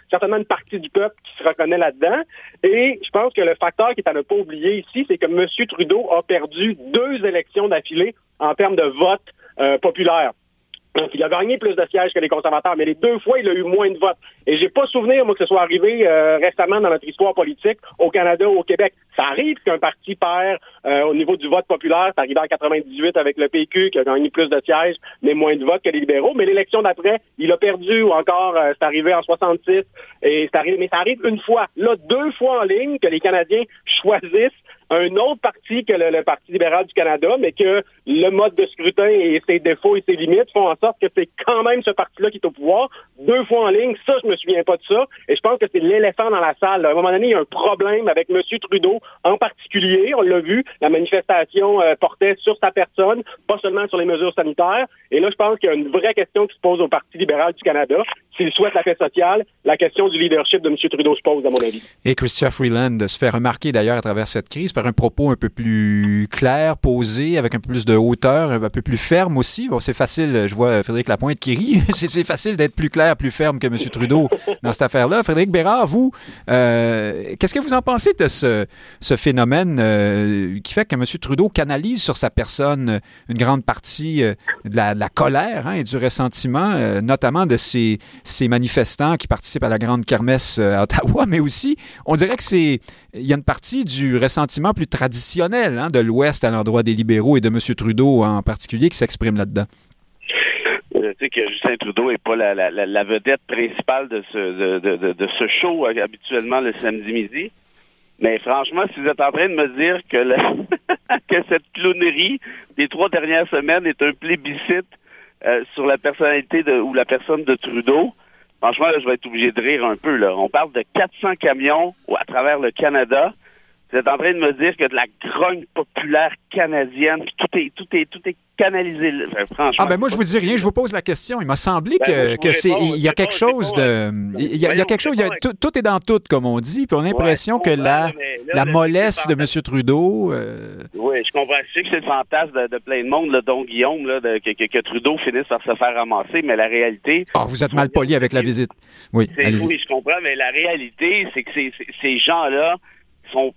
certainement une partie du peuple qui se reconnaît là-dedans. Et je pense que le facteur qui est à ne pas oublier ici, c'est que M. Trudeau a perdu deux élections d'affilée en termes de vote euh, populaire Il a gagné plus de sièges que les conservateurs, mais les deux fois, il a eu moins de votes. Et j'ai pas souvenir, moi, que ce soit arrivé euh, récemment dans notre histoire politique au Canada ou au Québec. Ça arrive qu'un parti perd euh, au niveau du vote populaire. C'est arrivé en 98 avec le PQ qui a gagné plus de sièges, mais moins de votes que les libéraux. Mais l'élection d'après, il a perdu ou encore euh, c'est arrivé en 66 et c'est arrivé, mais ça arrive une fois. Là, deux fois en ligne que les Canadiens choisissent un autre parti que le, Parti libéral du Canada, mais que le mode de scrutin et ses défauts et ses limites font en sorte que c'est quand même ce parti-là qui est au pouvoir. Deux fois en ligne, ça, je me souviens pas de ça. Et je pense que c'est l'éléphant dans la salle. À un moment donné, il y a un problème avec M. Trudeau en particulier. On l'a vu, la manifestation euh, portait sur sa personne, pas seulement sur les mesures sanitaires. Et là, je pense qu'il y a une vraie question qui se pose au Parti libéral du Canada. S'il souhaite la paix sociale, la question du leadership de M. Trudeau se pose, à mon avis. Et Christian Freeland se fait remarquer d'ailleurs à travers cette crise un propos un peu plus clair, posé, avec un peu plus de hauteur, un peu plus ferme aussi. Bon, c'est facile, je vois Frédéric Lapointe qui rit, c'est facile d'être plus clair, plus ferme que M. Trudeau dans cette affaire-là. Frédéric Bérard, vous, euh, qu'est-ce que vous en pensez de ce, phénomène euh, qui fait que M. Trudeau canalise sur sa personne une grande partie euh, de, la, colère hein, et du ressentiment, notamment de ces, ces manifestants qui participent à la grande kermesse à Ottawa, mais aussi, on dirait que c'est il y a une partie du ressentiment plus traditionnel hein, de l'Ouest à l'endroit des libéraux et de M. Trudeau en particulier qui s'exprime là-dedans? Je sais que Justin Trudeau n'est pas la, vedette principale de ce, de, ce show euh, habituellement le samedi midi. Mais franchement, si vous êtes en train de me dire que, que cette clownerie des trois dernières semaines est un plébiscite euh, sur la personnalité de, ou la personne de Trudeau, franchement, je vais être obligé de rire un peu. Là. On parle de 400 camions à travers le Canada. Vous êtes en train de me dire que de la grogne populaire canadienne, tout est, tout est, tout est canalisé. franchement. Ah ben moi je vous dis rien, je vous pose la question. Il m'a semblé ben, que, c'est, il y a quelque chose de, il y a, quelque chose, tout, est dans tout comme on dit, puis on a l'impression que la, la mollesse de M. Trudeau. Euh, oui, je comprends. Je sais que c'est le fantasme de, plein de monde, là, dont Guillaume, là, que, Trudeau finisse par se faire ramasser, mais la réalité. Ah, vous êtes mal poli avec la visite. Oui. Oui, je comprends, mais la réalité, c'est que ces gens-là sont,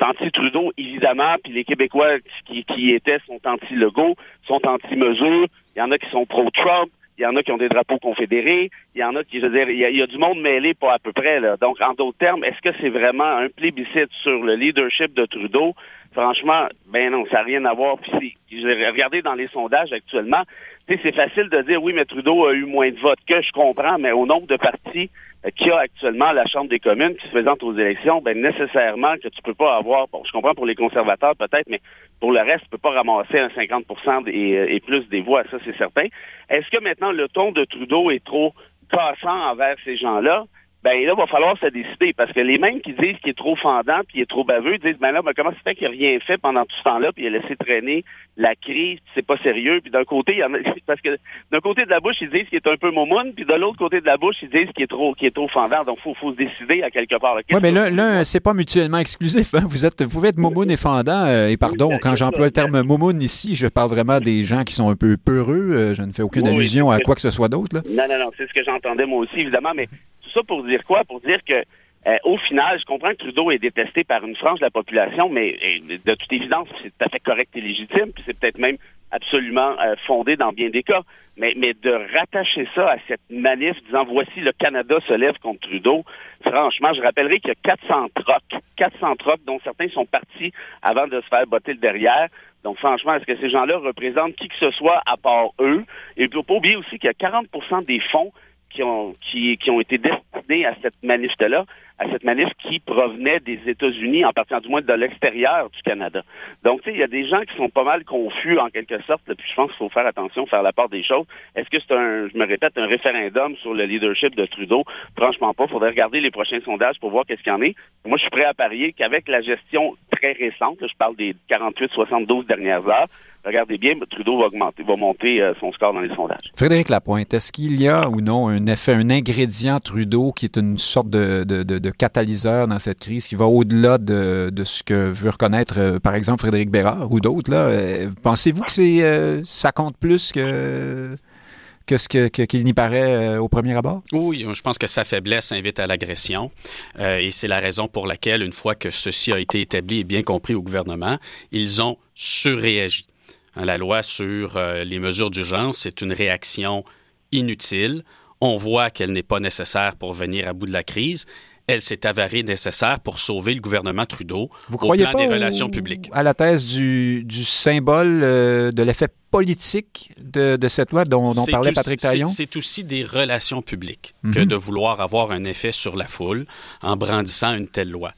anti-Trudeau, évidemment, puis les Québécois qui, étaient sont anti-Legault, sont anti-mesure. Il y en a qui sont pro-Trump, il y en a qui ont des drapeaux confédérés, il y en a qui, je veux dire, il y a, du monde mêlé, pas à peu près. Là. Donc, en d'autres termes, est-ce que c'est vraiment un plébiscite sur le leadership de Trudeau? Franchement, ben non, ça n'a rien à voir. Puis, regardez dans les sondages actuellement, c'est facile de dire oui, mais Trudeau a eu moins de votes que je comprends, mais au nombre de partis euh, qu'il y a actuellement à la Chambre des communes qui se présentent aux élections, ben nécessairement que tu peux pas avoir, bon, je comprends pour les conservateurs peut-être, mais pour le reste, tu peux pas ramasser un 50 et, euh, et plus des voix, ça c'est certain. Est-ce que maintenant le ton de Trudeau est trop cassant envers ces gens-là? Ben là, il va falloir se décider parce que les mêmes qui disent qu'il est trop fendant puis il est trop baveux disent ben là, ben, comment ça fait qu'il n'a rien fait pendant tout ce temps-là puis il a laissé traîner la crise, c'est pas sérieux. Puis d'un côté, il y en a, parce que d'un côté de la bouche, ils disent qu'il est un peu momoun, puis de l'autre côté de la bouche, ils disent qu'il est trop qu'il est trop fendant. Donc faut faut se décider à quelque part. Oui, mais l'un, c'est pas mutuellement exclusif. Hein? Vous êtes vous pouvez être momoun et fendant euh, et pardon, quand j'emploie le terme momoun ici, je parle vraiment des gens qui sont un peu peureux. Euh, je ne fais aucune allusion à quoi que ce soit d'autre. Non, non, non, c'est ce que j'entendais moi aussi, évidemment, mais ça pour dire quoi? Pour dire que euh, au final, je comprends que Trudeau est détesté par une frange de la population, mais de toute évidence, c'est tout à fait correct et légitime, puis c'est peut-être même absolument euh, fondé dans bien des cas. Mais, mais de rattacher ça à cette manif disant voici le Canada se lève contre Trudeau, franchement, je rappellerai qu'il y a 400 trocs, 400 trocs dont certains sont partis avant de se faire botter le derrière. Donc, franchement, est-ce que ces gens-là représentent qui que ce soit à part eux? Et il ne faut pas oublier aussi qu'il y a 40% des fonds qui ont, qui, qui ont été destinés à cette manif-là, à cette manif qui provenait des États-Unis, en partant du moins de l'extérieur du Canada. Donc, tu sais, il y a des gens qui sont pas mal confus en quelque sorte, puis je pense qu'il faut faire attention, faire la part des choses. Est-ce que c'est un, je me répète, un référendum sur le leadership de Trudeau? Franchement pas. Faudrait regarder les prochains sondages pour voir qu'est-ce qu'il y en est. Moi, je suis prêt à parier qu'avec la gestion très récente, je parle des 48-72 dernières heures, regardez bien, Trudeau va augmenter, va monter euh, son score dans les sondages. Frédéric Lapointe, est-ce qu'il y a ou non un effet, un ingrédient Trudeau qui est une sorte de, de, catalyseur dans cette crise, qui va au-delà de, de, ce que veut reconnaître, euh, par exemple, Frédéric Bérard ou d'autres? Là, euh, Pensez-vous que c'est, ça compte plus que que ce qu'il n'y paraît au premier abord? Oui, je pense que sa faiblesse invite à l'agression. et c'est la raison pour laquelle, une fois que ceci a été établi et bien compris au gouvernement, ils ont surréagi. Hein, la loi sur euh, les mesures d'urgence, c'est une réaction inutile. On voit qu'elle n'est pas nécessaire pour venir à bout de la crise elle s'est avérée nécessaire pour sauver le gouvernement Trudeau Vous croyez pas des relations publiques. À la thèse du, symbole euh, de l'effet politique de, cette loi dont, parlait Patrick Taillon? C'est aussi des relations publiques que mhm. de vouloir avoir un effet sur la foule en brandissant une telle loi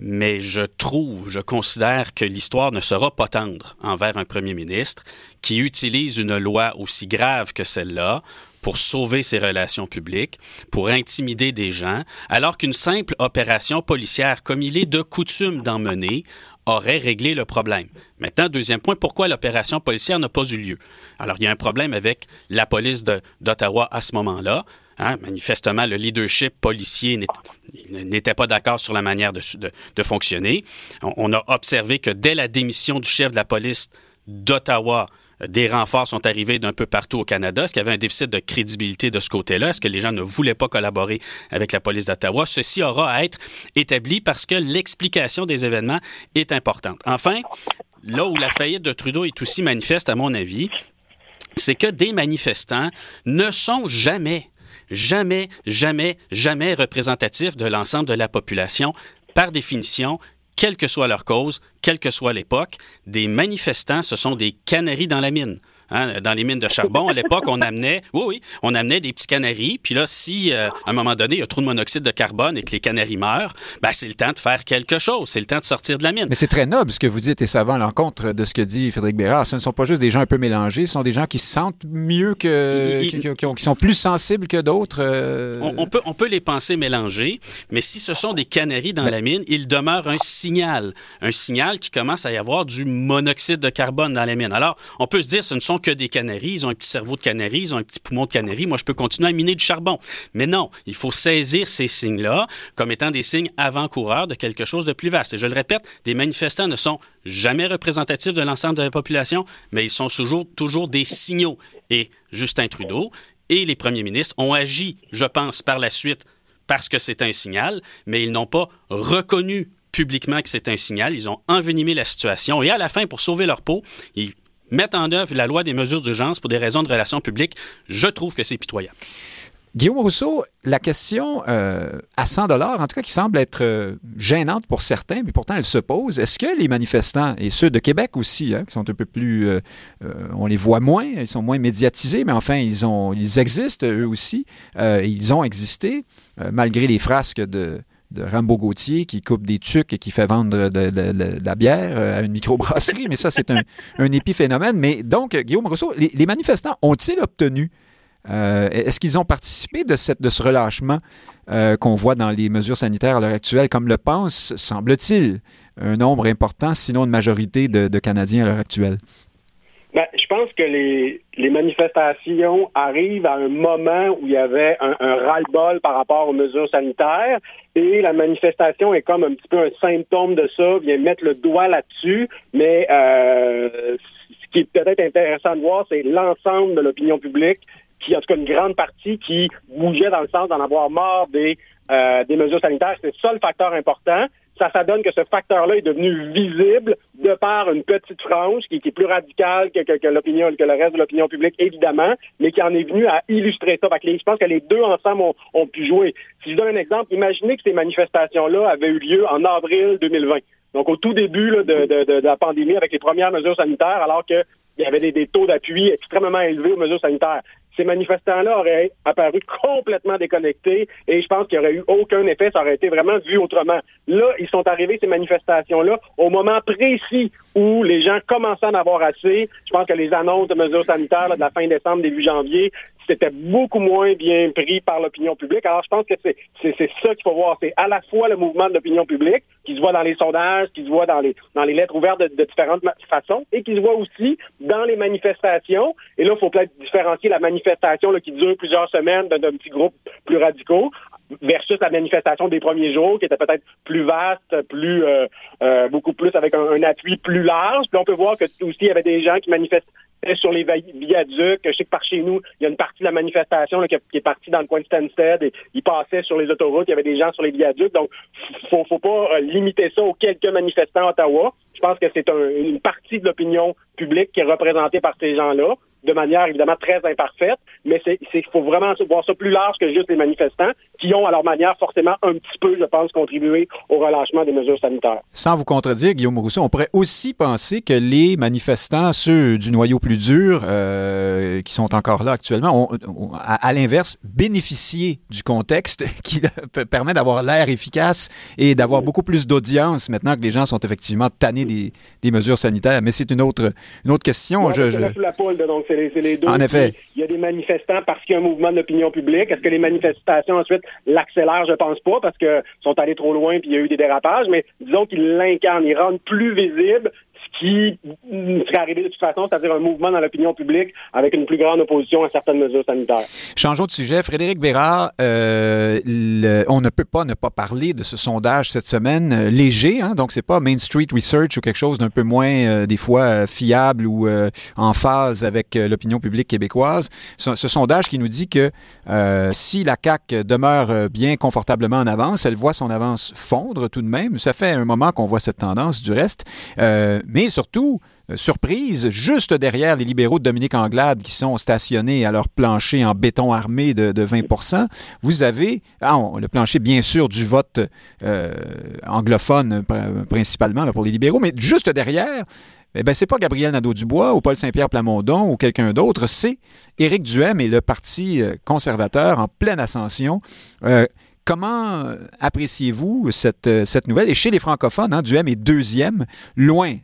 mais je trouve, je considère que l'histoire ne sera pas tendre envers un premier ministre qui utilise une loi aussi grave que celle-là pour sauver ses relations publiques, pour intimider des gens, alors qu'une simple opération policière, comme il est de coutume d'en mener, aurait réglé le problème. Maintenant, deuxième point, pourquoi l'opération policière n'a pas eu lieu? Alors, il y a un problème avec la police d'Ottawa à ce moment-là. Hein, manifestement, le leadership policier n'était pas d'accord sur la manière de, fonctionner. On, a observé que dès la démission du chef de la police d'Ottawa, des renforts sont arrivés d'un peu partout au Canada. Est-ce qu'il y avait un déficit de crédibilité de ce côté-là? Est-ce que les gens ne voulaient pas collaborer avec la police d'Ottawa? Ceci aura à être établi parce que l'explication des événements est importante. Enfin, là où la faillite de Trudeau est aussi manifeste, à mon avis, c'est que des manifestants ne sont jamais jamais, jamais, jamais représentatif de l'ensemble de la population. Par définition, quelle que soit leur cause, quelle que soit l'époque, des manifestants, ce sont des canaries dans la mine. Hein, dans les mines de charbon, à l'époque, on amenait, oui, oui, on amenait des petits canaris. Puis là, si euh, à un moment donné, il y a trop de monoxyde de carbone et que les canaris meurent, ben, c'est le temps de faire quelque chose. C'est le temps de sortir de la mine. Mais c'est très noble ce que vous dites et ça va à l'encontre de ce que dit Frédéric Bérard. Ce ne sont pas juste des gens un peu mélangés, ce sont des gens qui se sentent mieux que, qui, sont plus sensibles que d'autres. Euh. On, peut, on peut les penser mélangés, mais si ce sont des canaris dans la mine, il demeure un signal. Un signal qui commence à y avoir du monoxyde de carbone dans la mine. Alors, on peut se dire, ce ne sont que des canaries, ils ont un petit cerveau de canaries, ils ont un petit poumon de canaries, moi je peux continuer à miner du charbon. Mais non, il faut saisir ces signes-là comme étant des signes avant-coureurs de quelque chose de plus vaste. Et je le répète, des manifestants ne sont jamais représentatifs de l'ensemble de la population, mais ils sont toujours, toujours des signaux. Et Justin Trudeau et les premiers ministres ont agi, je pense, par la suite parce que c'est un signal, mais ils n'ont pas reconnu publiquement que c'est un signal. Ils ont envenimé la situation et à la fin, pour sauver leur peau, ils mettre en œuvre la loi des mesures d'urgence pour des raisons de relations publiques, je trouve que c'est pitoyable. Guillaume Rousseau, la question euh, à 100 dollars, en tout cas qui semble être euh, gênante pour certains, mais pourtant elle se pose. Est-ce que les manifestants, et ceux de Québec aussi, hein, qui sont un peu plus, euh, on les voit moins, ils sont moins médiatisés, mais enfin ils ont, ils existent eux aussi, ils ont existé malgré les frasques de de Rambo Gauthier qui coupe des tucs et qui fait vendre de, la bière euh, à une microbrasserie, mais ça, c'est un, un, épiphénomène. Mais donc, Guillaume Rousseau, les, manifestants ont-ils obtenu euh, Est-ce qu'ils ont participé de, cette, de ce relâchement euh, qu'on voit dans les mesures sanitaires à l'heure actuelle, comme le pense, semble-t-il, un nombre important, sinon une majorité de Canadiens à l'heure actuelle? Ben, je pense que les, les manifestations arrivent à un moment où il y avait un, un ras-le-bol par rapport aux mesures sanitaires et la manifestation est comme un petit peu un symptôme de ça, vient mettre le doigt là-dessus, mais euh, ce qui est peut-être intéressant de voir, c'est l'ensemble de l'opinion publique qui, en tout cas une grande partie, qui bougeait dans le sens d'en avoir marre des, euh, des mesures sanitaires. C'est ça le facteur important ça, ça donne que ce facteur-là est devenu visible de par une petite frange qui, est plus radicale que, que, l'opinion, que le reste de l'opinion publique, évidemment, mais qui en est venu à illustrer ça. je pense que les deux ensemble ont, pu jouer. Si je donne un exemple, imaginez que ces manifestations-là avaient eu lieu en avril 2020. Donc, au tout début de, la pandémie, avec les premières mesures sanitaires, alors qu'il y avait des taux d'appui extrêmement élevés aux mesures sanitaires ces manifestants-là auraient apparu complètement déconnectés et je pense qu'il n'y aurait eu aucun effet, ça aurait été vraiment vu autrement. Là, ils sont arrivés, ces manifestations-là, au moment précis où les gens commençaient à en avoir assez. Je pense que les annonces de mesures sanitaires de la fin décembre, début janvier, c'était beaucoup moins bien pris par l'opinion publique. Alors, je pense que c'est, c'est, ça qu'il faut voir. C'est à la fois le mouvement de l'opinion publique, qui se voit dans les sondages, qui se voit dans les, dans les lettres ouvertes de, différentes façons, et qui se voit aussi dans les manifestations. Et là, il faut peut-être différencier la manifestation là, qui dure plusieurs semaines d'un, petit groupe plus radicaux versus la manifestation des premiers jours, qui était peut-être plus vaste, plus beaucoup plus avec un, appui plus large. Puis on peut voir que aussi il y avait des gens qui manifestaient sur les viaducs. Je sais que par chez nous, il y a une partie de la manifestation qui, est partie dans le coin de Stansted et ils passaient sur les autoroutes. Il y avait des gens sur les viaducs. Donc, faut, faut pas limiter ça aux quelques manifestants à Ottawa. Je pense que c'est une partie de l'opinion publique qui est représentée par ces gens-là de manière évidemment très imparfaite, mais c'est il faut vraiment voir ça plus large que juste les manifestants qui ont à leur manière forcément un petit peu, je pense, contribué au relâchement des mesures sanitaires. Sans vous contredire, Guillaume Rousseau, on pourrait aussi penser que les manifestants, ceux du noyau plus dur, euh, qui sont encore là actuellement, ont, à, l'inverse, bénéficié du contexte qui permet d'avoir l'air efficace et d'avoir beaucoup plus d'audience maintenant que les gens sont effectivement tannés des, des mesures sanitaires. Mais c'est une autre, une autre question. je, je... La poule, donc c'est les, deux. En effet. Il y a des manifestants parce qu'il y a un mouvement d'opinion publique. Est-ce que les manifestations ensuite l'accélèrent? Je pense pas parce qu'ils sont allés trop loin puis il y a eu des dérapages, mais disons qu'ils l'incarnent, ils rendent plus visible qui serait arrivé de toute façon, c'est-à-dire un mouvement dans l'opinion publique avec une plus grande opposition à certaines mesures sanitaires. Changeons de sujet. Frédéric Bérard, euh, on ne peut pas ne pas parler de ce sondage cette semaine euh, léger, hein, donc c'est pas Main Street Research ou quelque chose d'un peu moins euh, des fois fiable ou en phase avec l'opinion publique québécoise. Ce, sondage qui nous dit que si la CAC demeure bien confortablement en avance, elle voit son avance fondre tout de même. Ça fait un moment qu'on voit cette tendance du reste, mais surtout, euh, surprise, juste derrière les libéraux de Dominique Anglade qui sont stationnés à leur plancher en béton armé de, 20% vous avez ah, le plancher, bien sûr, du vote euh, anglophone principalement pour les libéraux, mais juste derrière, eh ben, c'est pas Gabriel Nadeau-Dubois ou Paul Saint-Pierre Plamondon ou quelqu'un d'autre, c'est Éric Duhem et le Parti euh, conservateur en pleine ascension. Comment euh, appréciez-vous cette, euh, cette nouvelle? Et chez les francophones, hein, Duhem est deuxième, loin,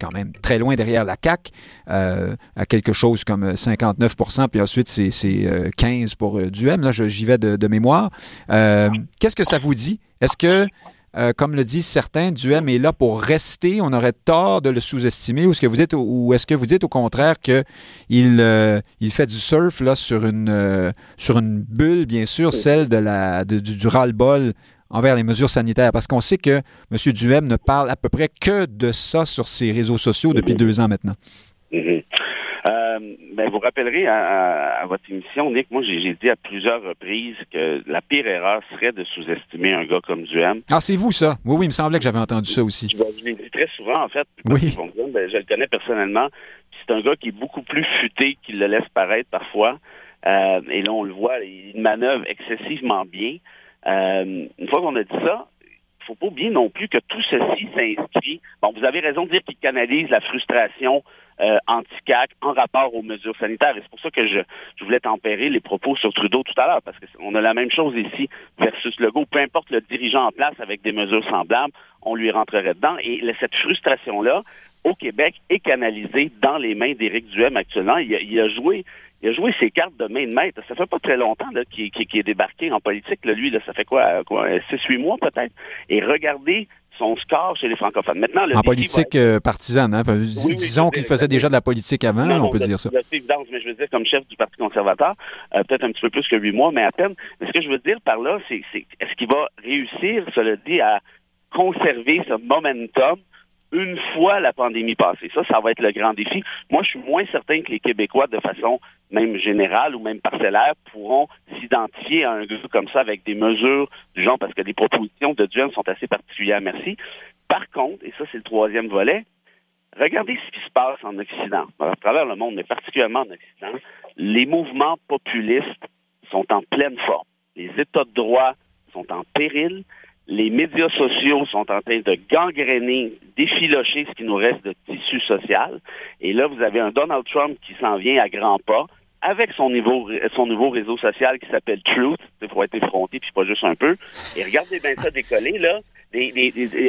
quand même très loin derrière la CAQ, euh, à quelque chose comme 59% puis ensuite c'est 15 pour Duhem. Là, j'y vais de mémoire. Qu'est-ce que ça vous dit? Est-ce que euh, comme le disent certains, Duhem est là pour rester. On aurait tort de le sous-estimer. Ou est-ce que vous dites, ou est-ce que vous dites au contraire que il, euh, il fait du surf là sur une euh, sur une bulle, bien sûr, celle de la du, du ras-le-bol envers les mesures sanitaires, parce qu'on sait que M. Duhem ne parle à peu près que de ça sur ses réseaux sociaux depuis deux ans maintenant. Mm-hmm. Euh, ben, vous rappellerez à, votre émission, Nick, moi j'ai dit à plusieurs reprises que la pire erreur serait de sous-estimer un gars comme Duhem. Ah, c'est vous ça? Oui, oui, il me semblait que j'avais entendu ça aussi. Je, l'ai dit très souvent, en fait. Oui. Ben, je le connais personnellement. C'est un gars qui est beaucoup plus futé qu'il le laisse paraître parfois. Euh, et là, on le voit, il manœuvre excessivement bien. Euh, une fois qu'on a dit ça, il faut pas oublier non plus que tout ceci s'inscrit. Bon, vous avez raison de dire qu'il canalise la frustration euh, anti-CAC en rapport aux mesures sanitaires. Et c'est pour ça que je, je voulais tempérer les propos sur Trudeau tout à l'heure, parce qu'on a la même chose ici versus Legault. Peu importe le dirigeant en place avec des mesures semblables, on lui rentrerait dedans. Et cette frustration-là, au Québec, est canalisée dans les mains d'Éric Duhem actuellement. Il a, il a joué il a joué ses cartes de main de maître. Ça fait pas très longtemps qu'il est débarqué en politique. lui, ça fait quoi, quoi 6-8 mois peut-être? Et regardez son score chez les francophones. Maintenant, en politique euh, partisane, hein? disons qu'il faisait déjà de la politique avant, on peut dire ça. évidence, mais je veux dire comme chef du Parti conservateur, euh, peut-être un petit peu plus que huit mois, mais à peine. Mais ce que je veux dire par là, c'est est-ce qu'il va réussir, cela dit, à conserver ce momentum une fois la pandémie passée. Ça, ça va être le grand défi. Moi, je suis moins certain que les Québécois, de façon même générale ou même parcellaire, pourront s'identifier à un groupe comme ça avec des mesures du genre, parce que les propositions de Duhem sont assez particulières, merci. Par contre, et ça, c'est le troisième volet, regardez ce qui se passe en Occident, à travers le monde, mais particulièrement en Occident. Les mouvements populistes sont en pleine forme. Les États de droit sont en péril les médias sociaux sont en train de gangréner, d'effilocher ce qui nous reste de tissu social. Et là, vous avez un Donald Trump qui s'en vient à grands pas avec son nouveau réseau social qui s'appelle Truth, il faut être effronté puis pas juste un peu. Et regardez bien ça décoller là.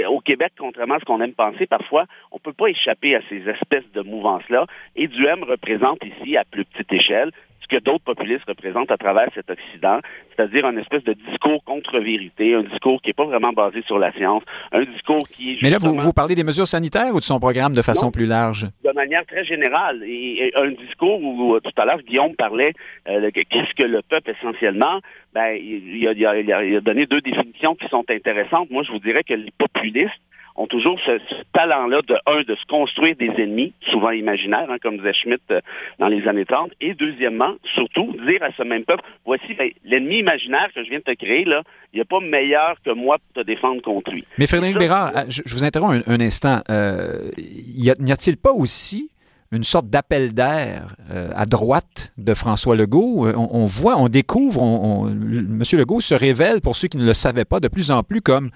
au Québec, contrairement à ce qu'on aime penser, parfois, on peut pas échapper à ces espèces de mouvances-là. Et Duhem représente ici, à plus petite échelle, que d'autres populistes représentent à travers cet Occident, c'est-à-dire un espèce de discours contre-vérité, un discours qui n'est pas vraiment basé sur la science, un discours qui est... Mais là, vous, vous parlez des mesures sanitaires ou de son programme de façon plus large? De manière très générale. Et, un discours où, tout à l'heure, Guillaume parlait euh, de qu'est-ce que le peuple essentiellement, ben, il, a, il, a, il a donné deux définitions qui sont intéressantes. Moi, je vous dirais que les populistes, ont toujours ce, talent-là de, un, de se construire des ennemis, souvent imaginaires, hein, comme disait Schmitt euh, dans les années 30, et deuxièmement, surtout, dire à ce même peuple, voici ben, l'ennemi imaginaire que je viens de te créer, là, il n'y a pas meilleur que moi pour te défendre contre lui. Mais Frédéric Bérard, je, vous interromps un, instant. Euh, n'y a-t-il pas aussi une sorte d'appel d'air euh, à droite de François Legault? On, voit, on découvre, on, M. Legault se révèle, pour ceux qui ne le savaient pas, de plus en plus comme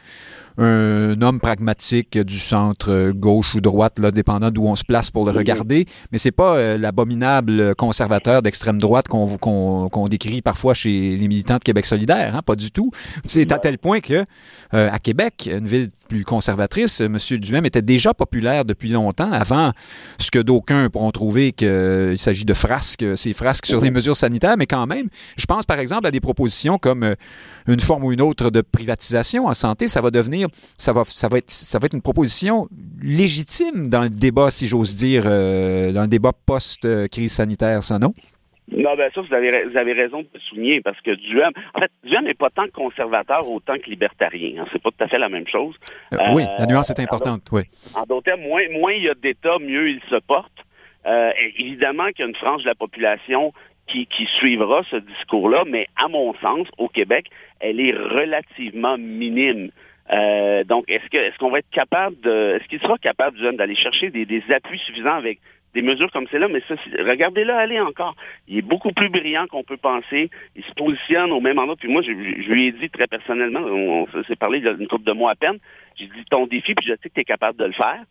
un homme pragmatique du centre gauche ou droite, là, dépendant d'où on se place pour le regarder. Mais c'est pas euh, l'abominable conservateur d'extrême droite qu'on décrit parfois chez les militants de Québec solidaire, hein, pas du tout. C'est à tel point que euh, à Québec, une ville plus conservatrice, M. Duhem était déjà populaire depuis longtemps, avant ce que d'aucuns pourront trouver qu'il s'agit de frasques, ces frasques sur les mesures sanitaires, mais quand même, je pense par exemple à des propositions comme euh, une forme ou une autre de privatisation en santé, ça va devenir ça va, ça va, être, ça va être une proposition légitime dans le débat, si j'ose dire, euh, dans le débat post-crise sanitaire, ça, non? Non, ben ça, vous avez, vous avez raison de le souligner, parce que Duhem, en fait, Duhem n'est pas tant conservateur autant que libertarien. Hein, c'est pas tout à fait la même chose. Euh, oui, la nuance est importante, oui. En d'autres termes, moins, moins il y a d'États, mieux il se porte. Euh, évidemment qu'il y a une frange de la population qui, qui suivra ce discours-là, mais à mon sens, au Québec, elle est relativement minime. Euh, donc, est-ce que est-ce qu'on va être capable de est-ce qu'il sera capable d'aller chercher des, des, appuis suffisants avec des mesures comme celle-là, mais ça, regardez-le aller encore. Il est beaucoup plus brillant qu'on peut penser. Il se positionne au même endroit. Puis moi, je, lui ai dit très personnellement, on, s'est parlé une couple de mois à peine, j'ai dit ton défi, puis je sais que tu es capable de le faire.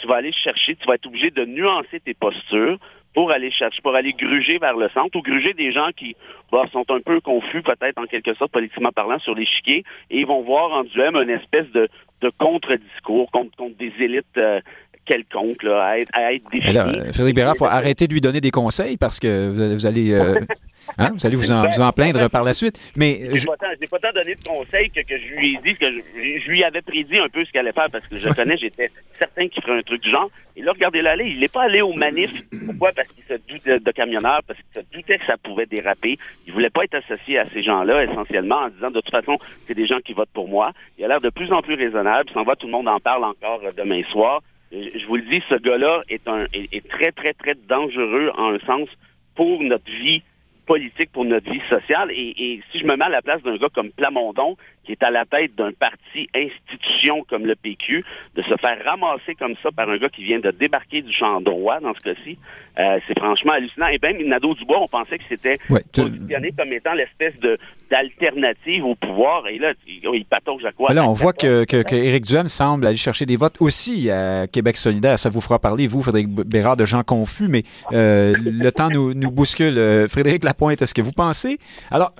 Tu vas aller chercher, tu vas être obligé de nuancer tes postures pour aller chercher, pour aller gruger vers le centre ou gruger des gens qui bah, sont un peu confus, peut-être en quelque sorte politiquement parlant, sur l'échiquier, et ils vont voir en duel une espèce de, de contre-discours contre, contre des élites euh, quelconques là, à être, à être Frédéric Bérard, il faut arrêter de lui donner des conseils parce que vous allez, euh, Hein? Vous allez vous en, vous en plaindre par la suite. Mais je n'ai pas, tant donné de conseils que, que, je lui ai dit que je, lui avais prédit un peu ce qu'elle allait faire parce que je connais, j'étais certain qu'il ferait un truc du genre. Et là, regardez-le aller. Il n'est pas allé au manif. Pourquoi? Parce qu'il se doutait de camionneur, parce qu'il se doutait que ça pouvait déraper. Il voulait pas être associé à ces gens-là, essentiellement, en disant de toute façon, c'est des gens qui votent pour moi. Il a l'air de plus en plus raisonnable. S'en va, tout le monde en parle encore demain soir. Je vous le dis, ce gars-là est, un, est très, très, très dangereux en un sens pour notre vie politique pour notre vie sociale. Et, et, si je me mets à la place d'un gars comme Plamondon, qui est à la tête d'un parti institution comme le PQ, de se faire ramasser comme ça par un gars qui vient de débarquer du champ droit dans ce cas-ci, euh, c'est franchement hallucinant. Et même Nadeau Dubois, on pensait que c'était positionné comme étant l'espèce de d'alternative au pouvoir. Et là, il, patauge à quoi? Là, on voit que, que, que Éric Duhem semble aller chercher des votes aussi à Québec solidaire. Ça vous fera parler, vous, Frédéric Bérard, de gens confus, mais euh, le temps nous, nous bouscule. Euh, Frédéric Lapointe, est-ce que vous pensez... Alors,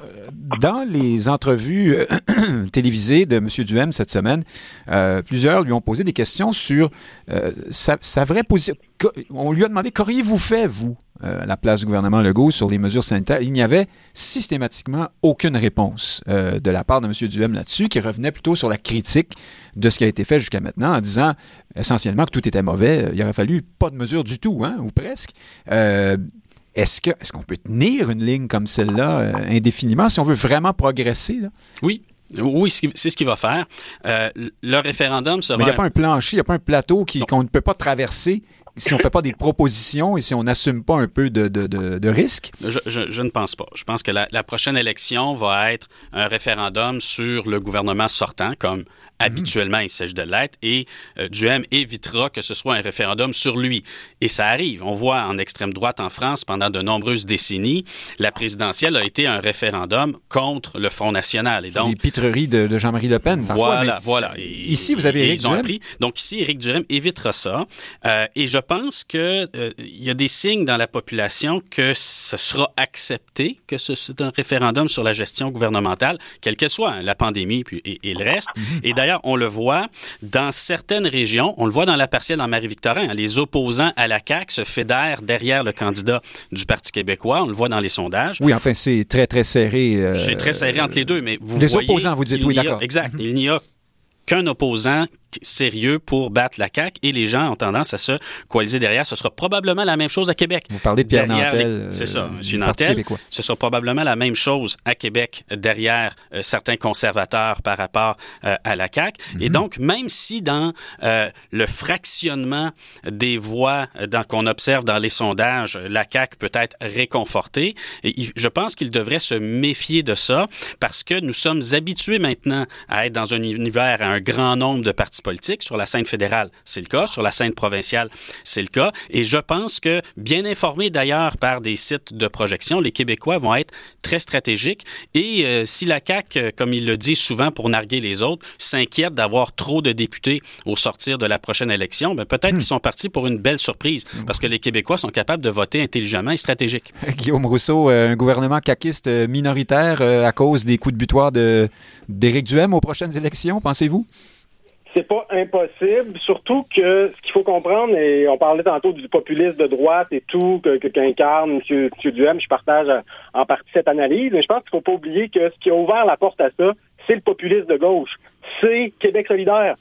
dans les entrevues télévisé de M. Duhem cette semaine, euh, plusieurs lui ont posé des questions sur euh, sa, vraie position. On lui a demandé qu'auriez-vous fait, vous, euh, à la place du gouvernement Legault, sur les mesures sanitaires? Il n'y avait systématiquement aucune réponse de la part de M. Duhem là-dessus, qui revenait plutôt sur la critique de ce qui a été fait jusqu'à maintenant, en disant essentiellement que tout était mauvais. Il aurait fallu pas de mesures du tout, hein, ou presque. Est-ce que est-ce qu'on peut tenir une ligne comme celle-là indéfiniment si on veut vraiment progresser? Là? Oui, oui, c'est ce qu'il va faire. Euh, le référendum sera. Mais il n'y a pas un plancher, il n'y a pas un plateau qu'on ne peut pas traverser si on ne fait pas des propositions et si on n'assume pas un peu de, de, de, risque? Je, ne pense pas. Je pense que la, la, prochaine élection va être un référendum sur le gouvernement sortant, comme Habituellement, il s'agit de l'être et euh, Duhem évitera que ce soit un référendum sur lui. Et ça arrive. On voit en extrême droite en France pendant de nombreuses décennies, la présidentielle a été un référendum contre le Front national. Et donc les pitreries de, Jean-Marie Le Pen. Parfois, voilà, voilà. ici, vous avez Éric Duhem. Donc ici, Éric Duhem évitera ça. Euh, et je pense que euh, il y a des signes dans la population que ce sera accepté que c'est un référendum sur la gestion gouvernementale, quelle que soit hein, la pandémie puis, et, le reste. Mhm. Et d'ailleurs, on le voit dans certaines régions, on le voit dans la partielle en Marie-Victorin, hein, les opposants à la CAQ se fédèrent derrière le candidat du Parti québécois, on le voit dans les sondages. Oui, enfin, c'est très, très serré. Euh, c'est très serré entre les deux, mais vous les voyez... Les opposants, vous dites oui, d'accord. Exact. Il n'y a qu'un opposant sérieux pour battre la CAQ et les gens ont tendance à se coaliser derrière. Ce sera probablement la même chose à Québec. Vous parlez de Pierre Nantel. C'est ça, M. Nantel. Ce sera probablement la même chose à Québec derrière euh, certains conservateurs par rapport euh, à la CAQ. Et mhm. donc, même si dans euh, le fractionnement des voix qu'on observe dans les sondages, la CAQ peut être réconfortée, je pense qu'il devrait se méfier de ça parce que nous sommes habitués maintenant à être dans un univers à un grand nombre de partis Sur la scène fédérale, c'est le cas. Sur la scène provinciale, c'est le cas. Et je pense que, bien informés d'ailleurs par des sites de projection, les Québécois vont être très stratégiques. Et euh, si la CAQ, euh, comme il le dit souvent pour narguer les autres, s'inquiète d'avoir trop de députés au sortir de la prochaine élection, ben peut-être hmm. qu'ils sont partis pour une belle surprise parce que les Québécois sont capables de voter intelligemment et stratégique. Guillaume Rousseau, euh, un gouvernement caquiste minoritaire à cause des coups de butoir d'Éric Duhem aux prochaines élections, pensez-vous? C'est pas impossible, surtout que ce qu'il faut comprendre, et on parlait tantôt du populisme de droite et tout, que, qu'incarne M. Duhem, je partage en partie cette analyse, mais je pense qu'il faut pas oublier que ce qui a ouvert la porte à ça, c'est le populisme de gauche. C'est Québec solidaire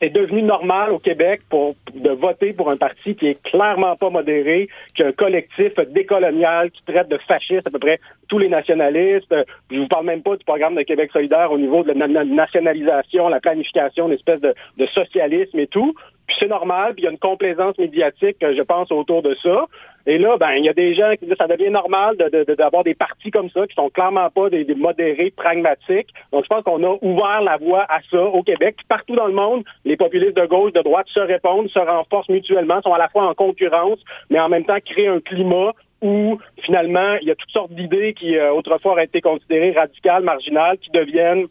c'est devenu normal au Québec pour de voter pour un parti qui est clairement pas modéré, qui a un collectif décolonial qui traite de fascistes à peu près tous les nationalistes. Je vous parle même pas du programme de Québec solidaire au niveau de la nationalisation, la planification, l'espèce de, de socialisme et tout. Puis c'est normal, puis il y a une complaisance médiatique, je pense, autour de ça. Et là, ben, il y a des gens qui disent ça devient normal d'avoir de, des partis comme ça qui sont clairement pas des, modérés pragmatiques. Donc, je pense qu'on a ouvert la voie à ça au Québec. partout dans le monde, les populistes de gauche, de droite se répondent, se renforcent mutuellement, sont à la fois en concurrence, mais en même temps créent un climat où finalement il y a toutes sortes d'idées qui euh, autrefois auraient été considérées radicales, marginales, qui deviennent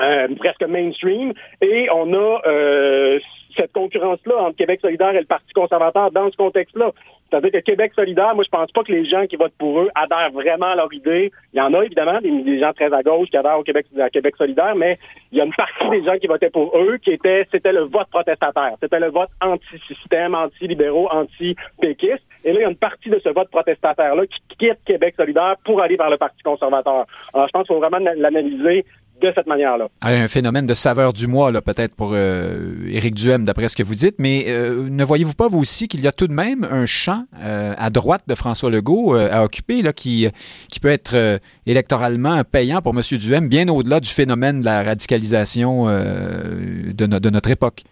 euh, presque mainstream. Et on a euh, cette concurrence-là entre Québec solidaire et le Parti conservateur dans ce contexte-là. C'est-à-dire que Québec solidaire, moi, je pense pas que les gens qui votent pour eux adhèrent vraiment à leur idée. Il y en a, évidemment, des, gens très à gauche qui adhèrent au Québec, à Québec solidaire, mais il y a une partie des gens qui votaient pour eux qui était, c'était le vote protestataire. C'était le vote anti-système, anti-libéraux, anti-péquiste. Et là, il y a une partie de ce vote protestataire-là qui quitte Québec solidaire pour aller vers le Parti conservateur. Alors, je pense qu'il faut vraiment l'analyser de cette manière-là. Un phénomène de saveur du mois, peut-être pour euh, Éric Duhem, d'après ce que vous dites, mais euh, ne voyez-vous pas, vous aussi, qu'il y a tout de même un champ euh, à droite de François Legault à occuper, là, qui, qui peut être électoralement payant pour M. Duhem, bien au-delà du phénomène de la radicalisation de, de, notre époque?